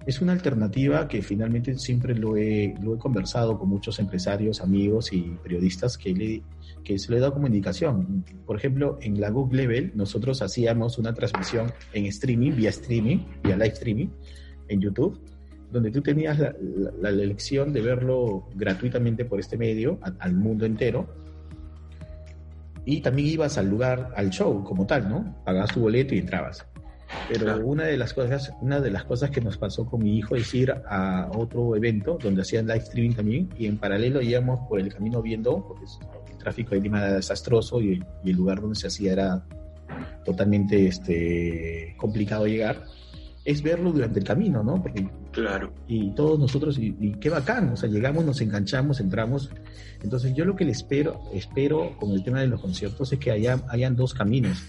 es una alternativa que finalmente siempre lo he, lo he conversado con muchos empresarios, amigos y periodistas que, le, que se dado como indicación. Por ejemplo, en la Google Level nosotros hacíamos una transmisión en streaming, vía streaming, vía live streaming, en YouTube, donde tú tenías la, la- elección de verlo gratuitamente por este medio al mundo entero. Y también ibas al lugar, al show como tal, ¿no? Pagabas tu boleto y entrabas. Pero Claro. una de las cosas, una de las cosas que nos pasó con mi hijo es ir a otro evento donde hacían live streaming también y en paralelo íbamos por el camino viendo, porque el tráfico de Lima era desastroso y, y el lugar donde se hacía era totalmente este, complicado llegar, es verlo durante el camino, ¿no? Porque Claro. y todos nosotros, y, y qué bacán, o sea, llegamos, nos enganchamos, entramos. Entonces yo lo que le espero, espero con el tema de los conciertos es que haya, hayan dos caminos.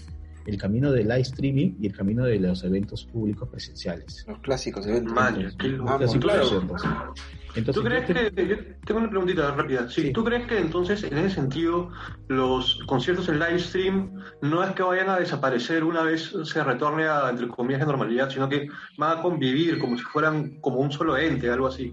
El camino del live streaming y el camino de los eventos públicos presenciales. Los clásicos eventos. Clásicos Claro. Entonces, ¿Tú crees te- que, yo tengo una preguntita rápida, sí, Sí. ¿tú crees que entonces en ese sentido los conciertos en live stream no es que vayan a desaparecer una vez se retorne a, entre comillas, la normalidad, sino que van a convivir como si fueran como un solo ente, algo así?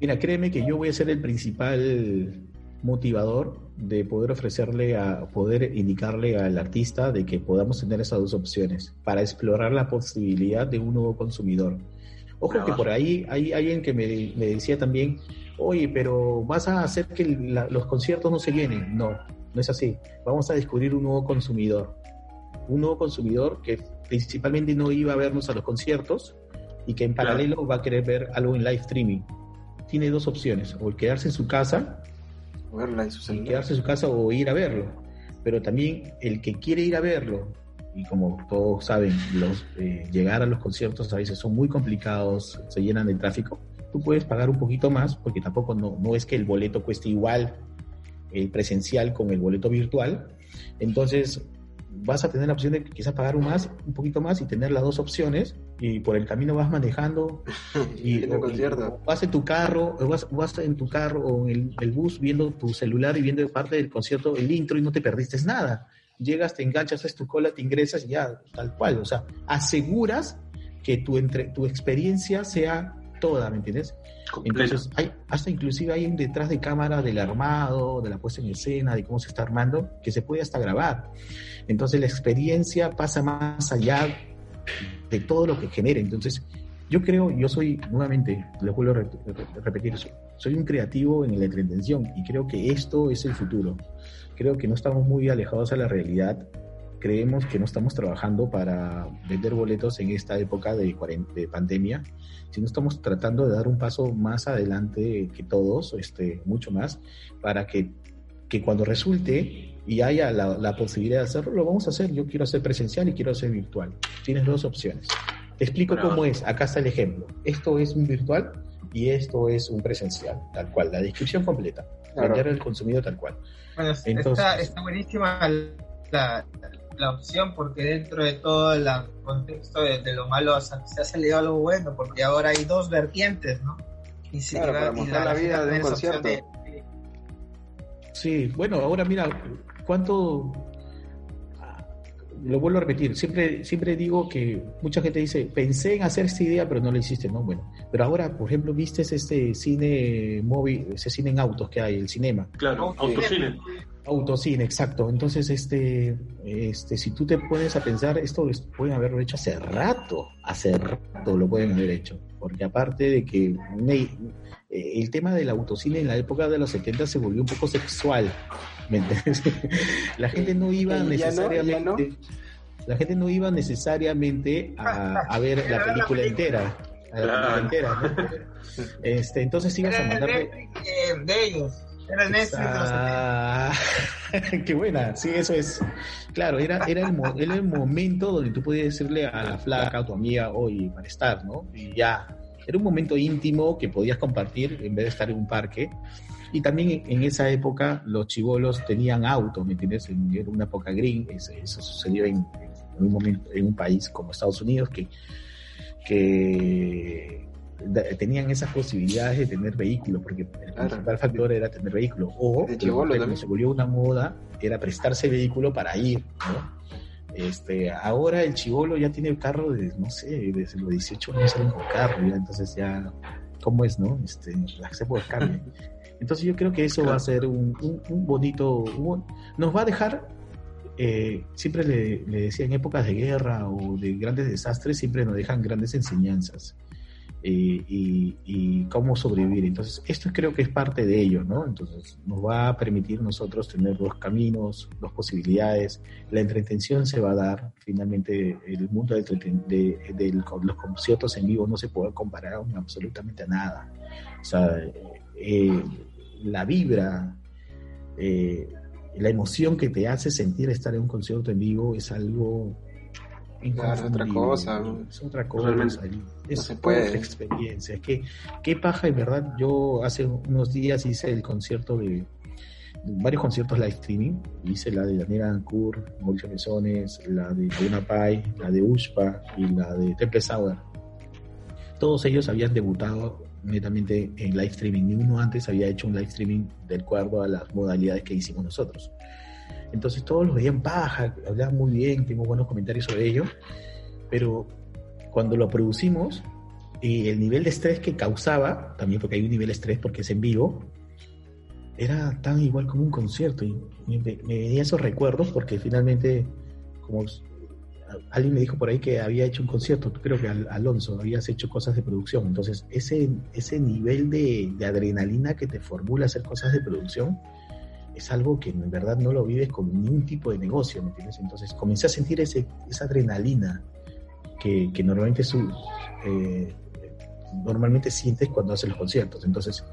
Mira, créeme que yo voy a ser el principal motivador de poder ofrecerle a poder indicarle al artista de que podamos tener esas dos opciones para explorar la posibilidad de un nuevo consumidor. Ojo que por ahí hay alguien que me, me decía también, oye, pero vas a hacer que la- los conciertos no se llenen. No, no es así. Vamos a descubrir un nuevo consumidor. Un nuevo consumidor que principalmente no iba a vernos a los conciertos y que en Claro. paralelo va a querer ver algo en live streaming. Tiene dos opciones, o quedarse en su casa, Verla en su celular. quedarse en su casa o ir a verlo. Pero también el que quiere ir a verlo, y como todos saben, los, eh, llegar a los conciertos a veces son muy complicados, se llenan de tráfico, tú puedes pagar un poquito más, porque tampoco no, no es que el boleto cueste igual el presencial con el boleto virtual. Entonces vas a tener la opción de quizás pagar un más, un poquito más y tener las dos opciones y por el camino vas manejando y, Viendo o- concierto. o vas en tu carro, o vas, vas en tu carro o en el, el bus viendo tu celular y viendo parte del concierto, el intro y no te perdiste nada. Llegas, te enganchas, haces tu cola, te ingresas y ya, tal cual. O sea, aseguras que tu, entre, tu experiencia sea toda, ¿me entiendes? Completa. Entonces, hay, hasta inclusive hay un detrás de cámara del armado, de la puesta en escena, de cómo se está armando, que se puede hasta grabar. Entonces, la experiencia pasa más allá de todo lo que genere. Entonces, yo creo, yo soy, nuevamente, lo vuelvo a re- re- repetir, soy, soy un creativo en la entretención y creo que esto es el futuro. Creo que no estamos muy alejados a la realidad. Creemos que no estamos trabajando para vender boletos en esta época de, de pandemia, sino estamos tratando de dar un paso más adelante que todos, este, mucho más, para que, que cuando resulte y haya la, la posibilidad de hacerlo, lo vamos a hacer. Yo quiero hacer presencial y quiero hacer virtual. Tienes dos opciones. Te explico cómo es. Acá está el ejemplo. Esto es un virtual y esto es un presencial, tal cual. La descripción completa. Claro. Vender al consumidor tal cual. Bueno, Entonces- está, está buenísima la, la opción porque dentro de todo el contexto de, de lo malo se, se ha salido algo bueno porque ahora hay dos vertientes, ¿no? Y si- Claro, y para mostrar la vida de un tiene esa opción concierto. de- Sí, bueno, ahora mira, ¿cuánto? Lo vuelvo a repetir, siempre, siempre digo que mucha gente dice, pensé en hacer esta idea, pero no lo hiciste, ¿no? Bueno, pero ahora, por ejemplo, viste este cine móvil, ese cine en autos que hay, el cinema. Claro, autocine. Autocine, exacto. Entonces, este, este, si tú te pones a pensar, esto es- pueden haberlo hecho hace rato, hace rato lo pueden haber hecho. Porque aparte de que me- eh, el tema del autocine en la época de los 70 se volvió un poco sexual, ¿me entiendes? La gente no iba ¿Y ya no? ¿Y ya necesariamente, la gente no iba necesariamente a, a ver la película entera. A la Claro. película entera, ¿no? Este, entonces ibas a mandarle... De ellos. Era el Netflix de los 70. Qué buena, sí, eso es. Claro, era, era, el, mo- era el momento donde tú podías decirle a la flaca, a tu amiga, oye, para estar, ¿no? Y ya. Era un momento íntimo que podías compartir en vez de estar en un parque. Y también en, esa época los chivolos tenían auto, ¿me entiendes? En- Era una época green, eso, sucedió en, en un momento, en un país como Estados Unidos que, que tenían esas posibilidades de tener vehículo, porque el Claro. principal factor era tener vehículo. O, lo se volvió una moda, era prestarse vehículo para ir, ¿no? Este, ahora el chivolo ya tiene el carro de, no sé, desde los 18 años salen con carro, ya, entonces ya, ¿cómo es, no? Este, las épocas cambian. Entonces yo creo que eso va a ser un, un- un bonito, un- nos va a dejar, eh, siempre le, le decía, en épocas de guerra o de grandes desastres, siempre nos dejan grandes enseñanzas eh, y, y cómo sobrevivir. Entonces, esto creo que es parte de ello, ¿no? Entonces, nos va a permitir nosotros tener dos caminos, dos posibilidades. La entretención se va a dar. Finalmente, el mundo entreten- de, de los conciertos en vivo no se puede comparar absolutamente a nada. O sea, eh, la vibra, eh, la emoción que te hace sentir estar en un concierto en vivo es algo Claro, otra cosa, ¿no? Es otra cosa. Totalmente. Es se otra puede. experiencia. Es que, qué paja, en verdad. Yo hace unos días hice el concierto de, varios conciertos live streaming. Hice la de Daniela Ancourt, Mauricio Mesones, la de Luna Pai, la de Uspa y la de Temple Sauer. Todos ellos habían debutado netamente en live streaming. Ni uno antes había hecho un live streaming de acuerdo a las modalidades que hicimos nosotros. Entonces todos los veían paja, hablaban muy bien, tengo buenos comentarios sobre ello, pero cuando lo producimos, y el nivel de estrés que causaba, también porque hay un nivel de estrés porque es en vivo, era tan igual como un concierto. Y me, me venía esos recuerdos porque finalmente, como alguien me dijo por ahí que había hecho un concierto, creo que Alonso, habías hecho cosas de producción. Entonces, ese, ese nivel de, de adrenalina que te formula hacer cosas de producción es algo que en verdad no lo vives con ningún tipo de negocio, ¿me entiendes? Entonces, comencé a sentir ese, esa adrenalina que, que normalmente su, eh, normalmente sientes cuando haces los conciertos. Entonces,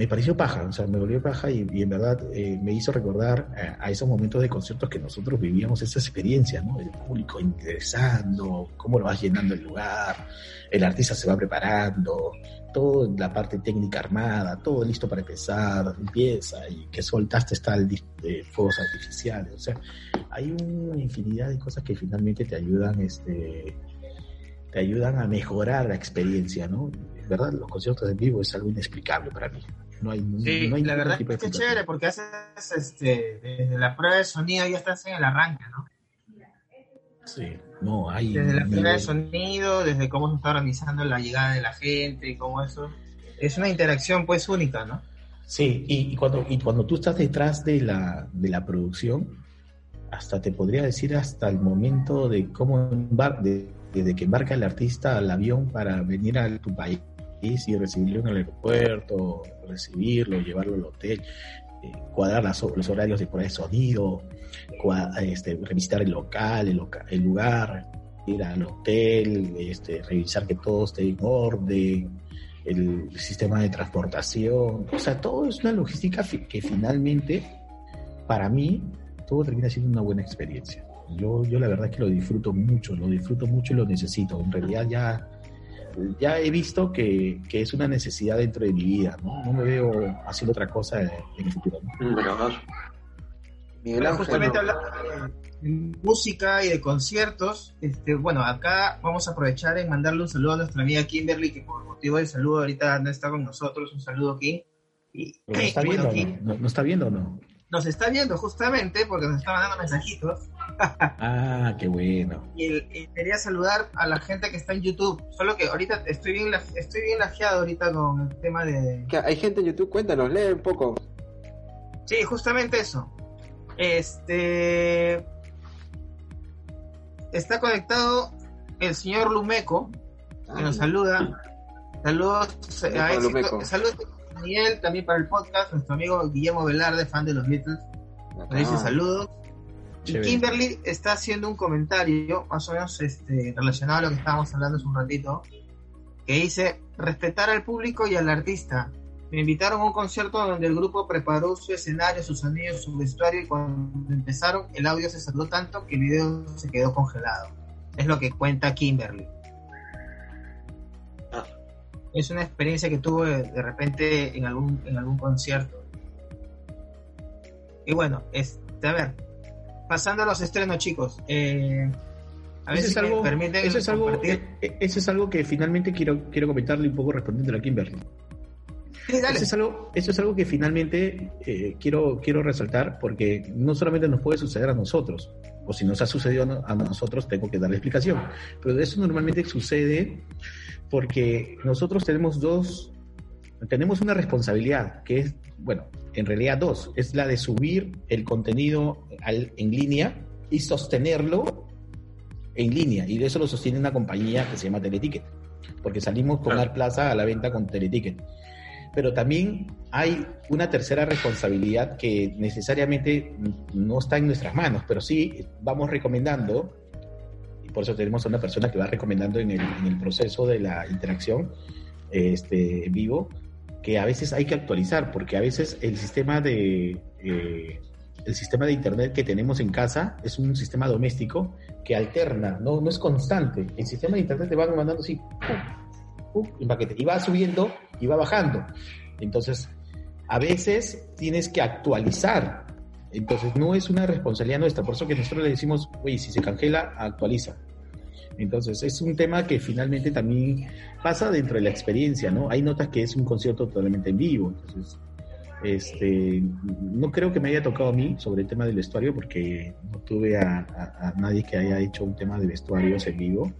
me pareció paja, o sea, me volvió paja y, en verdad eh, me hizo recordar a, esos momentos de conciertos que nosotros vivíamos, esa experiencia, ¿no? El público ingresando, cómo lo vas llenando el lugar, el artista se va preparando, toda la parte técnica armada, todo listo para empezar, empieza y que soltaste está el de fuegos artificiales, o sea, hay una infinidad de cosas que finalmente te ayudan, este, te ayudan a mejorar la experiencia, ¿no? En verdad, los conciertos en vivo es algo inexplicable para mí. No hay, sí, no hay la verdad es que es chévere porque haces este, desde la prueba de sonido ya estás en el arranque, ¿no? Sí, no hay. Desde la prueba de sonido, desde cómo se está organizando la llegada de la gente, y cómo eso. Es una interacción pues única, ¿no? Sí, y, cuando, y cuando tú estás detrás de la, de la producción, hasta te podría decir hasta el momento de cómo de, desde que embarca el artista al avión para venir a tu país y recibirlo en el aeropuerto, recibirlo, llevarlo al hotel, eh, cuadrar los horarios de por de sonido, este, revisitar el local, el, lugar, ir al hotel, este, revisar que todo esté en orden, el sistema de transportación, o sea, todo es una logística que finalmente, para mí, todo termina siendo una buena experiencia. Yo, yo la verdad es que lo disfruto mucho, lo disfruto mucho y lo necesito. En realidad ya, ya he visto que, que es una necesidad dentro de mi vida, ¿no? No me veo haciendo otra cosa en el futuro. ¿no? Miguel Ángel, justamente hablando de música y de conciertos, este, bueno, acá vamos a aprovechar en mandarle un saludo a nuestra amiga Kimberly, que por motivo de saludo ahorita no está con nosotros. Un saludo, Kim. Y, ¿No, está viendo, no? ¿No, está viendo o no? Nos está viendo justamente porque nos está mandando mensajitos. Ah, qué bueno. Y, quería saludar a la gente que está en YouTube. Solo que ahorita estoy bien, estoy bien lajeado ahorita con el tema de... ¿Hay gente en YouTube? Cuéntanos, lee un poco. Sí, justamente eso. Este. Está conectado el señor Lumeco, que nos saluda. Saludos a Saludos a Daniel, también para el podcast. Nuestro amigo Guillermo Velarde, fan de los Beatles. Nos dice saludos. Y Kimberly está haciendo un comentario, más o menos este, relacionado a lo que estábamos hablando hace un ratito, que dice: respetar al público y al artista me invitaron a un concierto donde el grupo preparó su escenario, sus sonido, su vestuario y cuando empezaron el audio se salió tanto que el video se quedó congelado. Es lo que cuenta Kimberly. Ah. Es una experiencia que tuvo de, repente en algún, en algún concierto. Y bueno, este, a ver, pasando a los estrenos, chicos. Eh, a ver si me permiten eso es algo, eh, eso es algo que finalmente quiero, quiero comentarle un poco respondiendo a Kimberly. Eso, es algo, eso es algo que finalmente eh, quiero, quiero resaltar porque no solamente nos puede suceder a nosotros, o si nos ha sucedido a nosotros tengo que darle explicación, pero eso normalmente sucede porque nosotros tenemos dos, tenemos una responsabilidad que es, bueno, en realidad dos, es la de subir el contenido al, en línea y sostenerlo en línea, y de eso lo sostiene una compañía que se llama Teleticket, porque salimos con Ar Plaza a la venta con Teleticket. Pero también hay una tercera responsabilidad que necesariamente no está en nuestras manos, pero sí vamos recomendando, y por eso tenemos a una persona que va recomendando en el, proceso de la interacción este, en vivo, que a veces hay que actualizar, porque a veces el sistema de... Eh, el sistema de internet que tenemos en casa es un sistema doméstico que alterna, no, no es constante. El sistema de internet te va mandando así, y va subiendo y va bajando. Entonces, a veces tienes que actualizar. Entonces no es una responsabilidad nuestra, por eso que nosotros le decimos, oye, si se congela, actualiza. Entonces es un tema que finalmente también pasa dentro de la experiencia, ¿no? Hay notas que es un concierto totalmente en vivo, entonces este, no creo que me haya tocado a mí sobre el tema del vestuario porque no tuve a, nadie que haya hecho un tema de vestuarios en vivo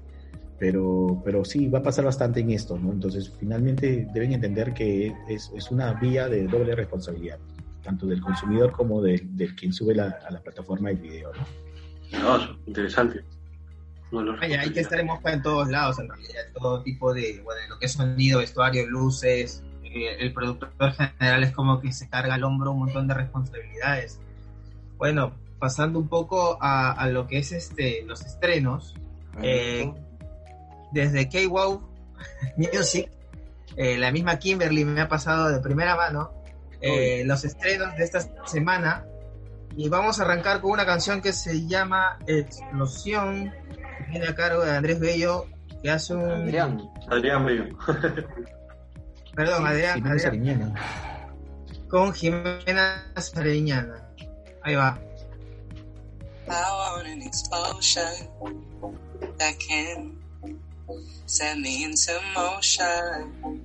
pero, pero sí, va a pasar bastante en esto, ¿no? Entonces, finalmente deben entender que es, es una vía de doble responsabilidad, tanto del consumidor como de, de quien sube la, a la plataforma el video. No, interesante. Vaya, hay que estar en mosca en todos lados, en realidad, todo tipo de, bueno, lo que es sonido, vestuario, luces, eh, el productor general es como que se carga al hombro un montón de responsabilidades. Bueno, pasando un poco a, a lo que es este los estrenos, eh, desde K-Wow Music, eh, la misma Kimberly me ha pasado de primera mano eh, los estrenos de esta semana. Y vamos a arrancar con una canción que se llama Explosión, viene a cargo de Andrés Bello, que hace un... Adrián. Adrián Bello. Perdón, Adrián. Jimena Adrián. Sariñana. Con Jimena Sariñana. Ahí va. Explosion that can set me into motion.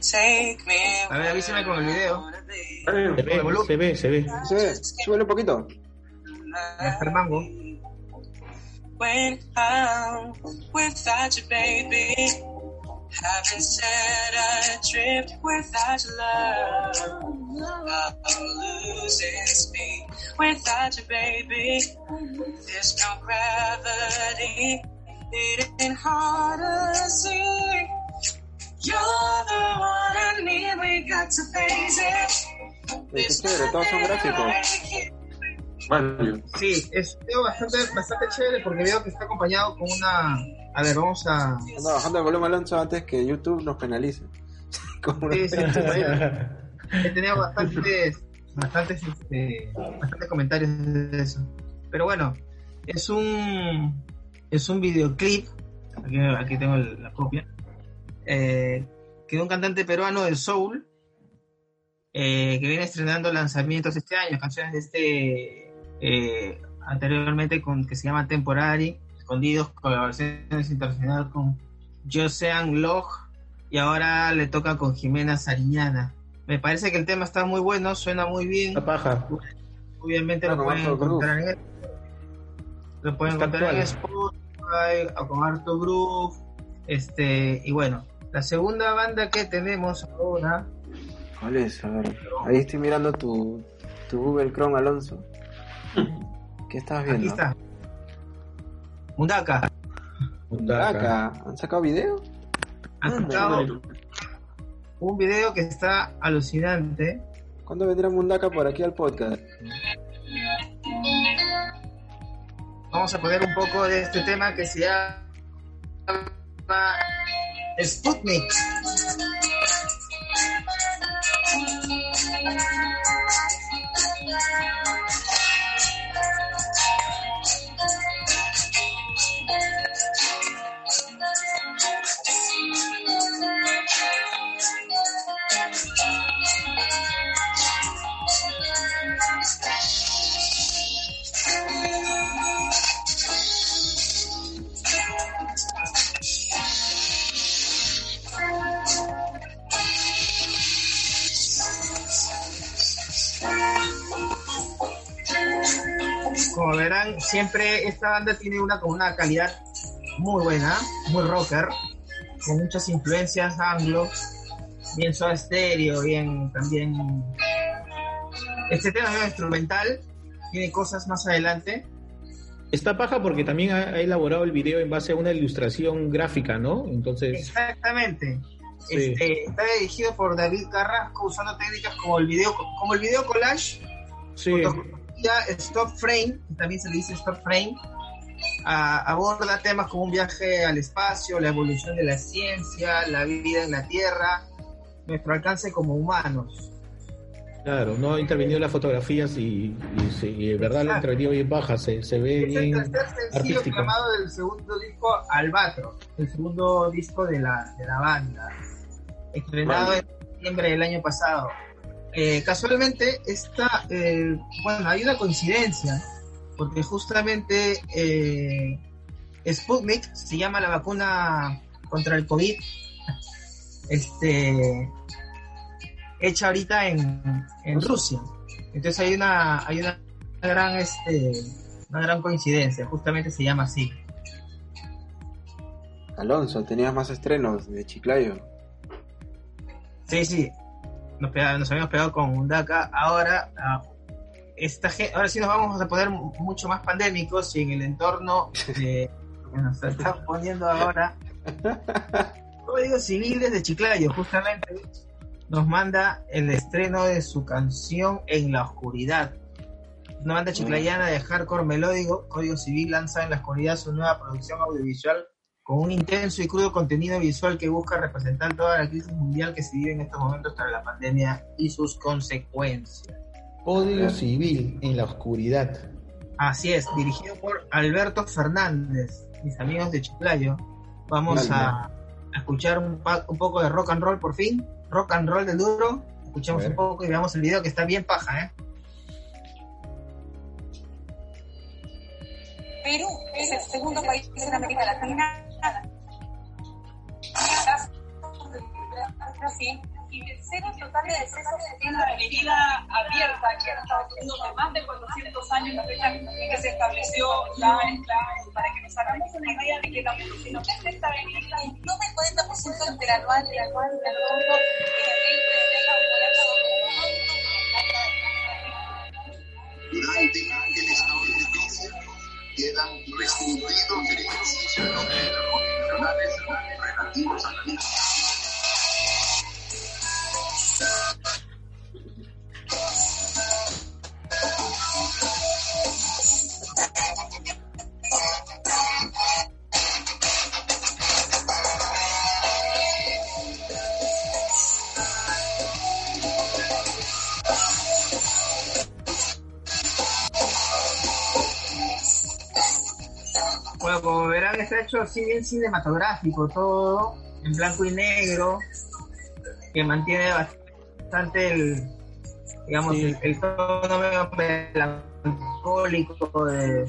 Take me. A ver, avísame con el video. Está bien. Se ve, se ve, se ve. Súbele un poquito. Ya está el mango. When I'm without you, baby. Haven't set a trip without your love. I'm losing speed without you, baby. There's no gravity. It ain't hard to see. You're the one I need. We got to face it. Todos son gráficos. Vale. Sí, es bastante, bastante chévere porque veo que está acompañado con una... A ver, vamos a... Anda bajando el volumen Alonso antes que YouTube nos penalice. Como Sí, sí, sí, He tenido bastantes, bastantes, este, bastantes comentarios de eso. Pero bueno, es un, es un videoclip, aquí, aquí tengo el- la copia, eh, que de un cantante peruano del soul, eh, que viene estrenando lanzamientos este año, canciones de este, eh, anteriormente con que se llama Temporary, Escondidos, colaboraciones internacionales con Josean Log, y ahora le toca con Jimena Sariñana. Me parece que el tema está muy bueno, suena muy bien. La paja. Obviamente lo con pueden encontrar en lo pueden Está encontrar en. Spotify o con harto groove. Este, y bueno, la segunda banda que tenemos ahora, ¿Cuál es? A ver, ahí estoy mirando tu, tu Google Chrome, Alonso. ¿Qué estás viendo? aquí está. Mundaka. Acá. ¿Han sacado video? Han Anda, sacado un video que está alucinante. ¿Cuándo vendrá Mundaka por aquí al podcast? Vamos a poner un poco de este tema que se llama Sputnik. Siempre esta banda tiene una una calidad muy buena, muy rocker, con muchas influencias anglo, bien Soda Stereo, bien también este tema es instrumental, tiene cosas más adelante. Está paja porque también ha, elaborado el video en base a una ilustración gráfica, ¿no? Entonces, Exactamente. Sí. Este, está dirigido por David Carrasco usando técnicas como el video como el video collage sí, fotografía stop frame, que también se le dice stop frame, a- aborda temas como un viaje al espacio, la evolución de la ciencia, la vida en la Tierra, nuestro alcance como humanos. claro, no ha intervenido las fotografías y, y, sí, y de verdad lo ha intervenido bien baja, se, se ve Es el bien tercer sencillo llamado del segundo disco Albatro, el segundo disco de la, de la banda, estrenado en septiembre del año pasado. Eh, casualmente esta, eh, bueno, hay una coincidencia, porque justamente eh, Sputnik se llama la vacuna contra el COVID, este, hecha ahorita en, en Rusia. Entonces hay una, hay una gran, este, una gran coincidencia, justamente se llama así. Alonso, tenías más estrenos de Chiclayo. Sí, sí. Nos, habíamos pegado con Undaka. Ahora, ah, esta, ahora sí nos vamos a poner mu- mucho más pandémicos y en el entorno de que nos están poniendo ahora. Código Civil desde Chiclayo, justamente, nos manda el estreno de su canción En la Oscuridad. Una banda chiclayana de hardcore melódico, Código Civil lanza en la oscuridad su nueva producción audiovisual con un intenso y crudo contenido visual que busca representar toda la crisis mundial que se vive en estos momentos tras la pandemia y sus consecuencias. Código civil en la oscuridad. Así es, dirigido por Alberto Fernández, mis amigos de Chiclayo. Vamos a, a escuchar un, poco de rock and roll por fin, rock and roll del duro. Escuchemos un poco y veamos el video que está bien paja, ¿eh? Perú es el segundo país en América Latina. Y tercero total de decesos en la herida abierta que ha estado de más de 400 años la fecha que se estableció la, la- para que nos hagamos una idea de que la medicina que está venida no del 40% interanual de el de emergencia quedan restringidos derechos ciudadanos constitucionales relativos a la vida. Hecho así bien cinematográfico, todo en blanco y negro, que mantiene bastante el, digamos, Sí. el, el tono melancólico de, de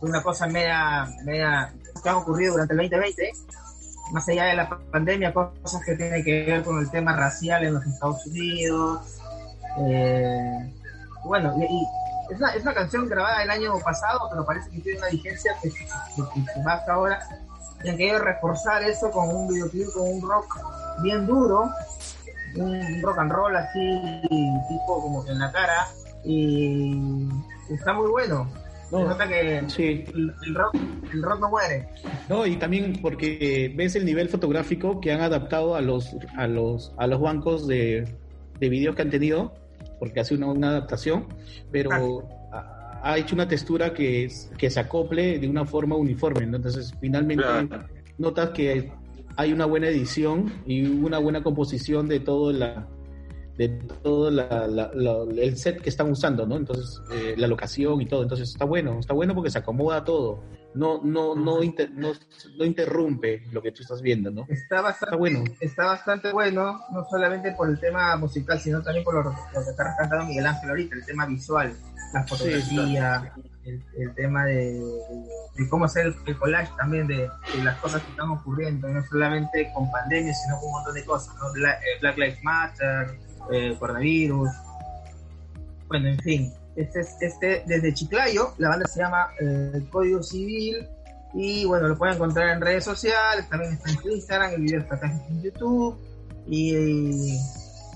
una cosa media, media que ha ocurrido durante el 2020, más allá de la pandemia, cosas que tienen que ver con el tema racial en los Estados Unidos. eh, bueno, y, y es, una, es una canción grabada el año pasado, pero parece que tiene una vigencia que, que- va hasta ahora. Y han querido reforzar eso con un videoclip, con un rock bien duro, un rock and roll así, tipo como que en la cara, y está muy bueno. Se No, nota que sí. el, el rock, el rock no muere. No, y también porque ves el nivel fotográfico que han adaptado a los a los a los bancos de, de videos que han tenido, porque hace una, una adaptación, pero ha, ha hecho una textura que es- que se acople de una forma uniforme, ¿no? entonces finalmente Claro. notas que hay una buena edición y una buena composición de todo la de todo la- la- la- el set que están usando, ¿no? Entonces, eh, la locación y todo, entonces está bueno, está bueno porque se acomoda todo, no, no, no, inter- no, no interrumpe lo que tú estás viendo, ¿no? Está bastante, Está bueno. está bastante bueno, no solamente por el tema musical, sino también por lo, lo que está rescatando Miguel Ángel ahorita, el tema visual, la fotografía, el, el tema de, de cómo hacer el, el collage también de, de las cosas que están ocurriendo, no solamente con pandemia, sino con un montón de cosas, ¿no? Black, eh, Black Lives Matter, eh, coronavirus, bueno, en fin, este, es- este desde Chiclayo, la banda se llama eh, Código Civil, y bueno, lo pueden encontrar en redes sociales, también está en su Instagram, el video está acá en YouTube. Y,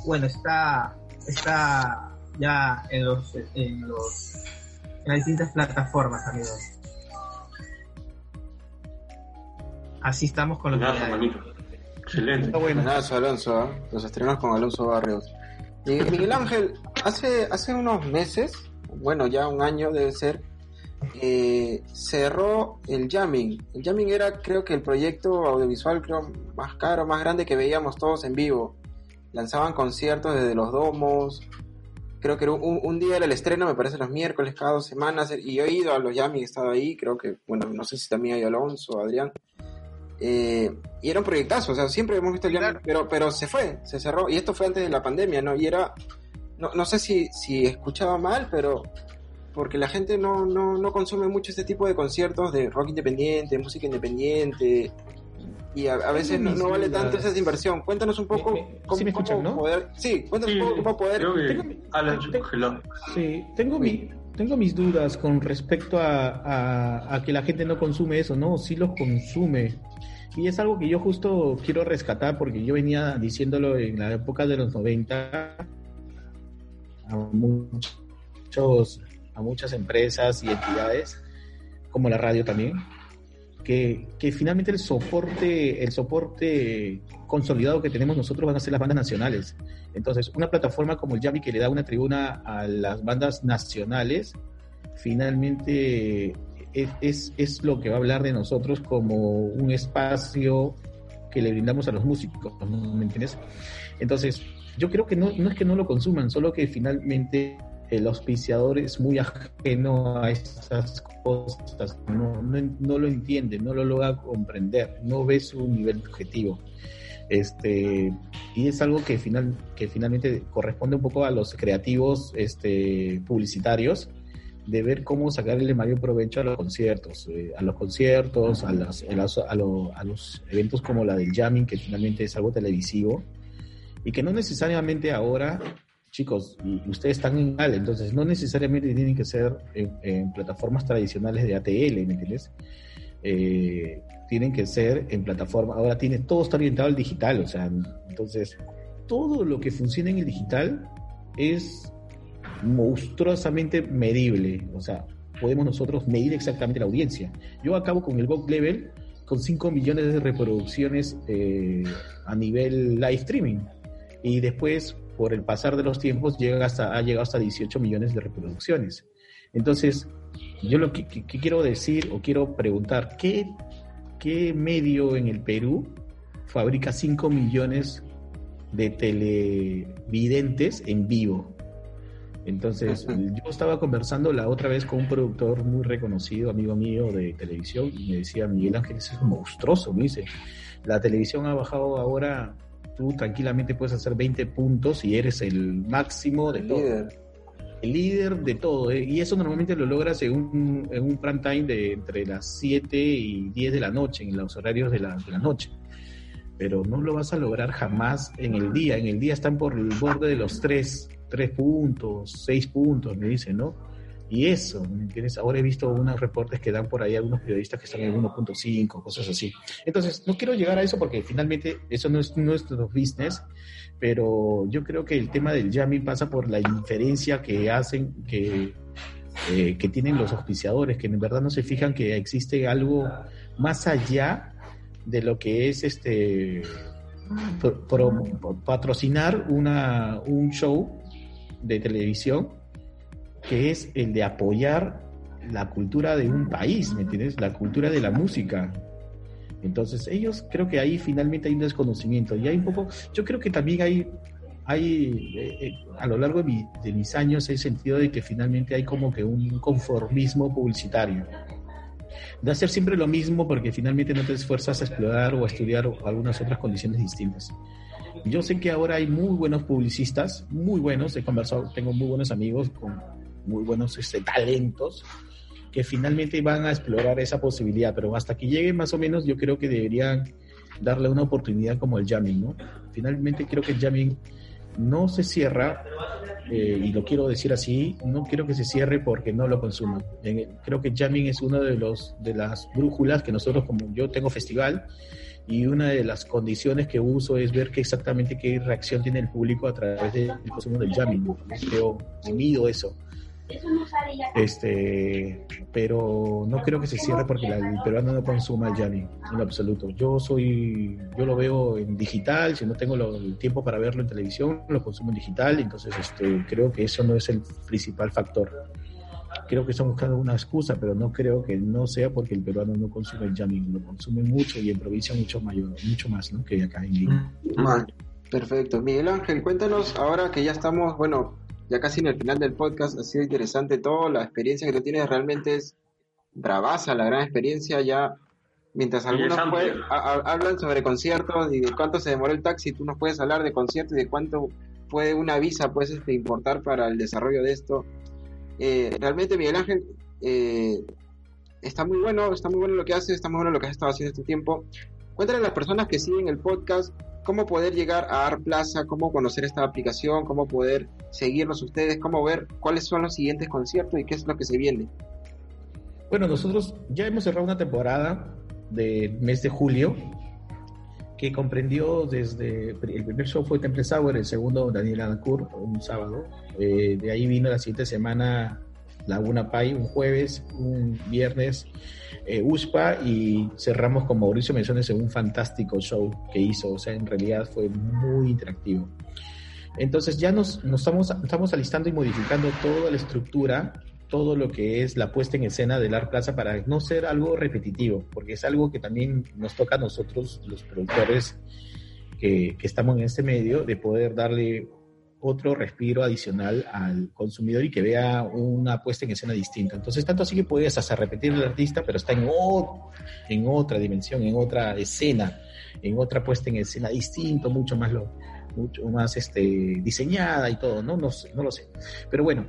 bueno, está, está ya en los, en los en las distintas plataformas, amigos. Así estamos con los. Excelente. Está Alonso, ¿ah? los estrenos con Alonso Barrios. Y Miguel Ángel, hace, hace unos meses, bueno, ya un año debe ser, eh, cerró el Jamming. El Jamming era, creo que, el proyecto audiovisual más caro, más grande que veíamos todos en vivo. Lanzaban conciertos desde los domos. Creo que era un, un día era el estreno, me parece los miércoles cada dos semanas. Y yo he ido a los Jamming, he estado ahí. Creo que, bueno, no sé si también hay Alonso, Adrián. Eh, y era un proyectazo, o sea, siempre hemos visto el Jamming, pero, pero se fue, se cerró. Y esto fue antes de la pandemia, ¿no? Y era, no, no sé si, si escuchaba mal, pero porque la gente no, no, no consume mucho este tipo de conciertos de rock independiente, música independiente, y a, a veces no, no vale tanto esa inversión. Cuéntanos un poco cómo, sí me escuchan, cómo ¿no? poder... Sí, cuéntanos Sí, un poco cómo poder... creo que Tengo- Alan tengo-. Sí, tengo, mi, tengo mis dudas con respecto a, a- que la gente no consume eso, ¿no? Sí los consume. Y es algo que yo justo quiero rescatar porque yo venía diciéndolo en la época de los 90 a muchos a muchas empresas y entidades como la radio también que, que finalmente el soporte el soporte consolidado que tenemos nosotros van a ser las bandas nacionales entonces una plataforma como el Yami que le da una tribuna a las bandas nacionales finalmente es, es, es lo que va a hablar de nosotros como un espacio que le brindamos a los músicos. ¿me entiendes? Entonces, yo creo que no, no es que no lo consuman, solo que finalmente el auspiciador es muy ajeno a esas cosas, no, no, no lo entiende, no lo logra comprender, no ve su nivel objetivo. Este, y es algo que, final, que finalmente corresponde un poco a los creativos este, publicitarios, de ver cómo sacarle mayor provecho a los conciertos, eh, a los conciertos, a, las, a, las- a lo- a los eventos como la del jamming, que finalmente es algo televisivo, y que no necesariamente ahora, chicos, ustedes están en mal, entonces no necesariamente tienen que ser en, plataformas tradicionales de ATL, ¿me entiendes? Eh, tienen que ser en plataforma, ahora tiene, todo está orientado al digital, o sea, entonces todo lo que funciona en el digital es monstruosamente medible. O sea, podemos nosotros medir exactamente la audiencia. Yo acabo con el Vogue Level con 5 millones de reproducciones eh, a nivel live streaming. Y después, por el pasar de los tiempos, llega hasta, ha llegado hasta 18 millones de reproducciones. Entonces, yo lo que, que- que quiero decir o quiero preguntar, ¿qué, ¿qué medio en el Perú fabrica 5 millones de televidentes en vivo? Entonces, yo estaba conversando la otra vez con un productor muy reconocido, amigo mío de televisión, y me decía, Miguel Ángel, eso es monstruoso, me dice. La televisión ha bajado ahora, tú tranquilamente puedes hacer 20 puntos y eres el máximo de El todo. líder. El líder de todo, ¿eh? y eso normalmente lo logras en un, en un prime time de entre las 7 y 10 de la noche, en los horarios de la, de la noche. Pero no lo vas a lograr jamás en el día. En el día están por el borde de los 3, 3 puntos, 6 puntos, me dicen, ¿no? Y eso, ¿me entiendes? Ahora he visto unos reportes que dan por ahí algunos periodistas que están en 1.5, cosas así. Entonces, no quiero llegar a eso porque finalmente eso no es nuestro business, pero yo creo que el tema del jamming pasa por la indiferencia que hacen, que, eh, que tienen los auspiciadores, que en verdad no se fijan que existe algo más allá de lo que es este patrocinar una, un show de televisión que es el de apoyar la cultura de un país, ¿me entiendes? La cultura de la música. Entonces, ellos creo que ahí finalmente hay un desconocimiento y hay un poco, yo creo que también hay, hay eh, eh, a lo largo de, mi- de mis años he sentido de que finalmente hay como que un conformismo publicitario. De hacer siempre lo mismo porque finalmente no te esfuerzas a explorar o a estudiar algunas otras condiciones distintas. Yo sé que ahora hay muy buenos publicistas, muy buenos, he conversado, tengo muy buenos amigos con muy buenos este, talentos que finalmente van a explorar esa posibilidad, pero hasta que lleguen más o menos yo creo que deberían darle una oportunidad como el jamming, ¿no? Finalmente creo que el jamming no se cierra, eh, y lo quiero decir así, no quiero que se cierre porque no lo consuman. Creo que jamming es una de, los, de las brújulas que nosotros, como yo tengo festival, y una de las condiciones que uso es ver qué exactamente qué reacción tiene el público a través del consumo del jamming. Creo, mido eso. Este, pero no creo que se cierre porque la- el peruano no consuma el jamming en lo absoluto. Yo soy, yo lo veo en digital, si no tengo lo- el tiempo para verlo en televisión, lo consumo en digital, entonces este, creo que eso no es el principal factor. Creo que están buscando una excusa, pero no creo que no sea porque el peruano no consume el jamming, lo consume mucho y en provincia mucho mayor, mucho más, ¿no? Que acá en Lima. Mal. Perfecto. Miguel Ángel, cuéntanos ahora que ya estamos, bueno, ya casi en el final del podcast, ha sido interesante todo, la experiencia que tú tienes realmente es bravaza, la gran experiencia, ya Mientras algunos a- a- hablan sobre conciertos y de cuánto se demoró el taxi, tú nos puedes hablar de conciertos y de cuánto puede una visa pues este, importar para el desarrollo de esto. Eh, realmente Miguel Ángel eh, está muy bueno, está muy bueno lo que hace, está muy bueno lo que has estado haciendo este tiempo. Cuéntale a las personas que siguen el podcast cómo poder llegar a Art Plaza, cómo conocer esta aplicación, cómo poder seguirlos ustedes, cómo ver cuáles son los siguientes conciertos y qué es lo que se viene. Bueno, nosotros ya hemos cerrado una temporada del mes de julio que comprendió desde el primer show fue Temple Sour, el segundo Daniel Adancourt, un sábado. Eh, de ahí vino la siguiente semana Laguna Pai, un jueves, un viernes eh, USPA y cerramos con Mauricio Mesones en un fantástico show que hizo. O sea, en realidad fue muy interactivo. Entonces ya nos, nos estamos, estamos alistando y modificando toda la estructura, todo lo que es la puesta en escena del Art Plaza para no ser algo repetitivo, porque es algo que también nos toca a nosotros, los productores que, que estamos en este medio, de poder darle otro respiro adicional al consumidor y que vea una puesta en escena distinta. Entonces, tanto así que puedes hasta repetir el artista, pero está en, otra dimensión, en otra escena, en otra puesta en escena distinto, mucho más lo, mucho más este, diseñada y todo, ¿no? No, sé, no lo sé. Pero bueno,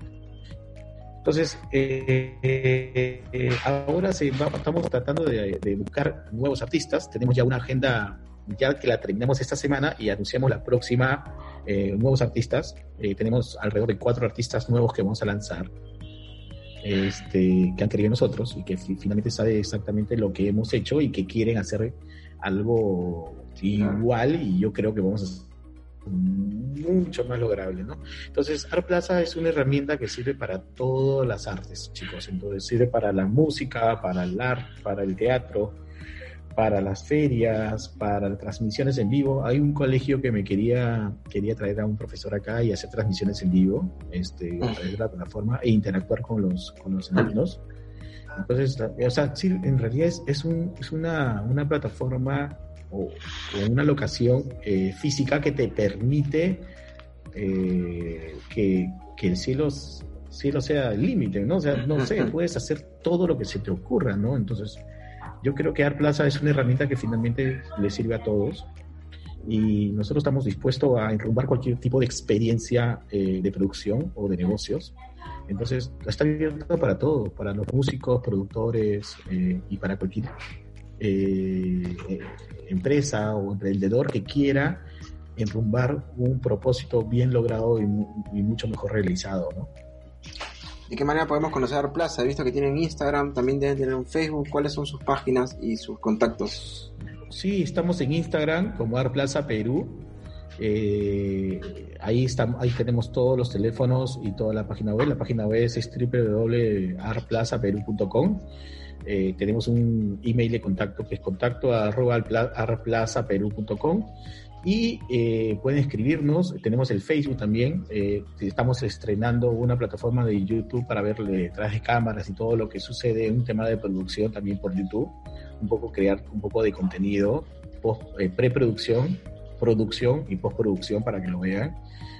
entonces, eh, eh, ahora se estamos tratando de buscar nuevos artistas. Tenemos ya una agenda, ya que la terminamos esta semana y anunciamos la próxima, eh, nuevos artistas. Eh, tenemos alrededor de cuatro artistas nuevos que vamos a lanzar, este, que han querido nosotros y que fi- finalmente sabe exactamente lo que hemos hecho y que quieren hacer algo igual y yo creo que vamos a hacer mucho más lograble, ¿no? Entonces, Art Plaza es una herramienta que sirve para todas las artes, chicos. Entonces, sirve para la música, para el arte, para el teatro, para las ferias, para transmisiones en vivo. Hay un colegio que me quería, quería traer a un profesor acá y hacer transmisiones en vivo, este, a través de la plataforma e interactuar con los, con los alumnos. Entonces, la- o sea, sí, en realidad es, es, un, es una, una plataforma o, o una locación eh, física que te permite eh, que, que el cielo, cielo sea el límite, ¿no? O sea, no sé, puedes hacer todo lo que se te ocurra, ¿no? Entonces, yo creo que Art Plaza es una herramienta que finalmente le sirve a todos y nosotros estamos dispuestos a enrumbar cualquier tipo de experiencia eh, de producción o de negocios. Entonces, está abierto para todo, para los músicos, productores eh, y para cualquier eh, eh, empresa o emprendedor que quiera enrumbar un propósito bien logrado y, y mucho mejor realizado, ¿no? ¿De qué manera podemos conocer Art Plaza? He visto que tienen Instagram, también deben tener un Facebook. ¿Cuáles son sus páginas y sus contactos? Sí, estamos en Instagram como Art Plaza Perú. Eh, ahí, estamos, ahí tenemos todos los teléfonos y toda la página web. La página web es www.artplazaperú.com. Eh, tenemos un email de contacto que es contacto arroba arpla- artplazaperú.com y eh, pueden escribirnos. Tenemos el Facebook también. eh, estamos estrenando una plataforma de YouTube para ver detrás de cámaras y todo lo que sucede, un tema de producción también por YouTube. Un poco crear un poco de contenido, post- eh, preproducción, producción y postproducción para que lo vean.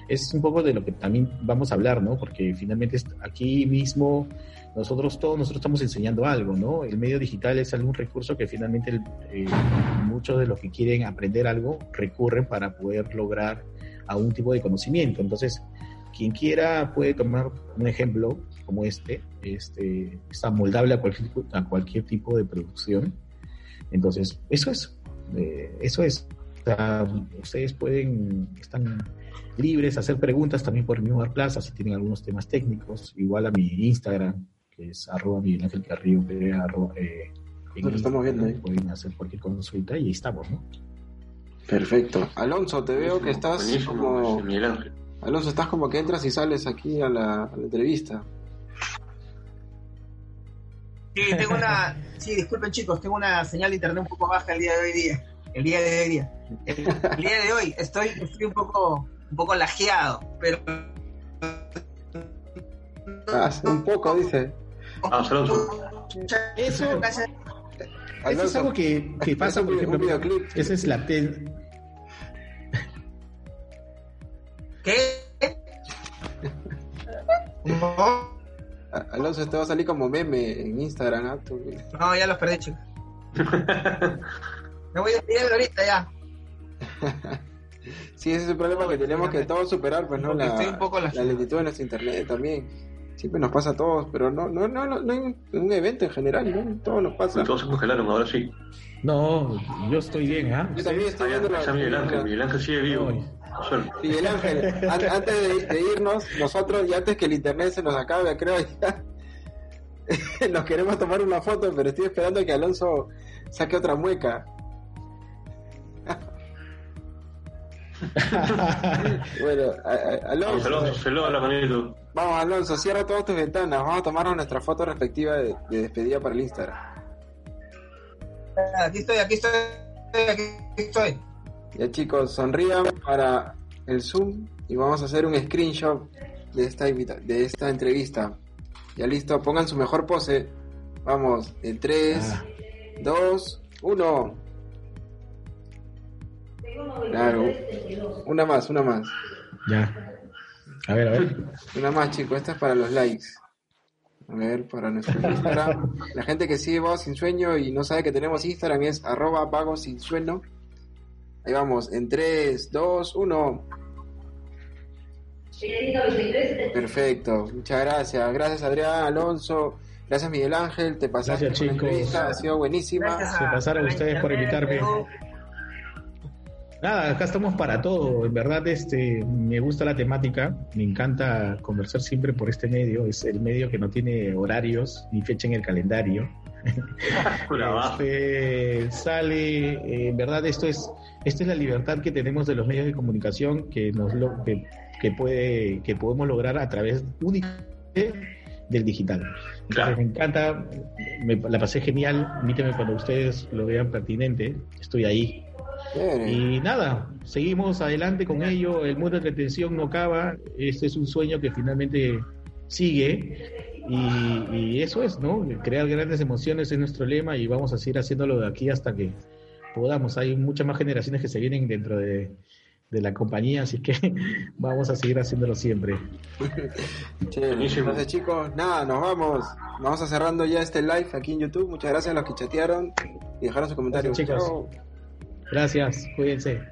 Es un poco de lo que también vamos a hablar, ¿no? Porque finalmente aquí mismo nosotros todos nosotros estamos enseñando algo, ¿no? El medio digital es algún recurso que finalmente eh, muchos de los que quieren aprender algo recurren para poder lograr algún tipo de conocimiento. Entonces, quien quiera puede tomar un ejemplo como este, este está moldable a cualquier, a cualquier tipo de producción. Entonces, eso es, eh, eso es. Sea, ustedes pueden, están libres hacer preguntas también por Art Plaza si tienen algunos temas técnicos, igual a mi Instagram, que es arroba Miguel Ángel Carrillo, que arroba, eh, en Lo estamos viendo ahí. Pueden hacer cualquier consulta y ahí estamos, ¿no? Perfecto. Alonso, te veo que estás como... ese Miguel Ángel. Alonso, estás como que entras y sales aquí a la, a la entrevista. Sí, tengo una. Sí, disculpen chicos, tengo una señal de internet un poco baja el día de hoy día. El día de hoy día. El, el día de hoy estoy, estoy un poco, un poco lajeado, pero. Ah, un poco, dice. Ah, Alonso. Eso, eso es algo que, que pasa, por un ejemplo, videoclip. esa es la te- ¿Qué? No, A- Alonso, te va a salir como meme en Instagram. ¿ah? Tú- no, ya los perdí, chicos. Me voy despidiendo ahorita ya. Sí, ese es el problema que tenemos que todos superar, pues, ¿no? La, estoy un poco la lentitud de nuestro internet también. Siempre nos pasa a todos, pero no, no, no, no, no hay un, un evento en general, ¿no? Todo nos pasa. Todos se congelaron, ahora sí. No, yo estoy bien, ¿ah? Yo también estoy la- está Miguel Ángel, Miguel Ángel sigue vivo. Miguel Ángel, an- antes de, de irnos, nosotros, y antes que el internet se nos acabe, creo, ya, nos queremos tomar una foto, pero estoy esperando que Alonso saque otra mueca. Bueno, a- a- Vamos, Alonso, la vamos Alonso, cierra todas tus ventanas, vamos a tomarnos nuestra foto respectiva de, de despedida para el Instagram. Aquí estoy, aquí estoy, aquí estoy. Ya chicos, sonrían para el Zoom y vamos a hacer un screenshot de esta, invita- de esta entrevista. Ya listo, pongan su mejor pose. Vamos, en 3, Ah. 2, 1. Claro, una más, una más. Ya. A ver, a ver. Una más, chicos, esta es para los likes. A ver, para nuestro Instagram. La gente que sigue Vagos Sin Sueño y no sabe que tenemos Instagram es arroba Vagos Sin Sueño. Ahí vamos, en 3, 2, 1. Perfecto, muchas gracias. Gracias Adrián, Alonso. Gracias Miguel Ángel, te pasaste Gracias, la chicos. entrevista, ha sido buenísima. Gracias Se pasaron ustedes por invitarme. Nada, acá estamos para todo. En verdad, este, me gusta la temática. Me encanta conversar siempre por este medio. Es el medio que no tiene horarios ni fecha en el calendario. Este, sale, eh, en verdad, esto es, esta es la libertad que tenemos de los medios de comunicación que nos lo, que, que puede, que podemos lograr a través únicamente del digital. Entonces, Claro. me encanta, me, la pasé genial. Invíteme cuando ustedes lo vean pertinente. Estoy ahí. Y nada, seguimos adelante con ello. El mundo de entretención no acaba. Este es un sueño que finalmente sigue. Y, y eso es, ¿no? Crear grandes emociones es nuestro lema y vamos a seguir haciéndolo de aquí hasta que podamos. Hay muchas más generaciones que se vienen dentro de, de la compañía, así que vamos a seguir haciéndolo siempre. Entonces chicos, nada, nos vamos. Vamos a cerrando ya este live aquí en YouTube. Muchas gracias a los que chatearon y dejaron sus comentarios. Gracias, chicos. Gracias, cuídense.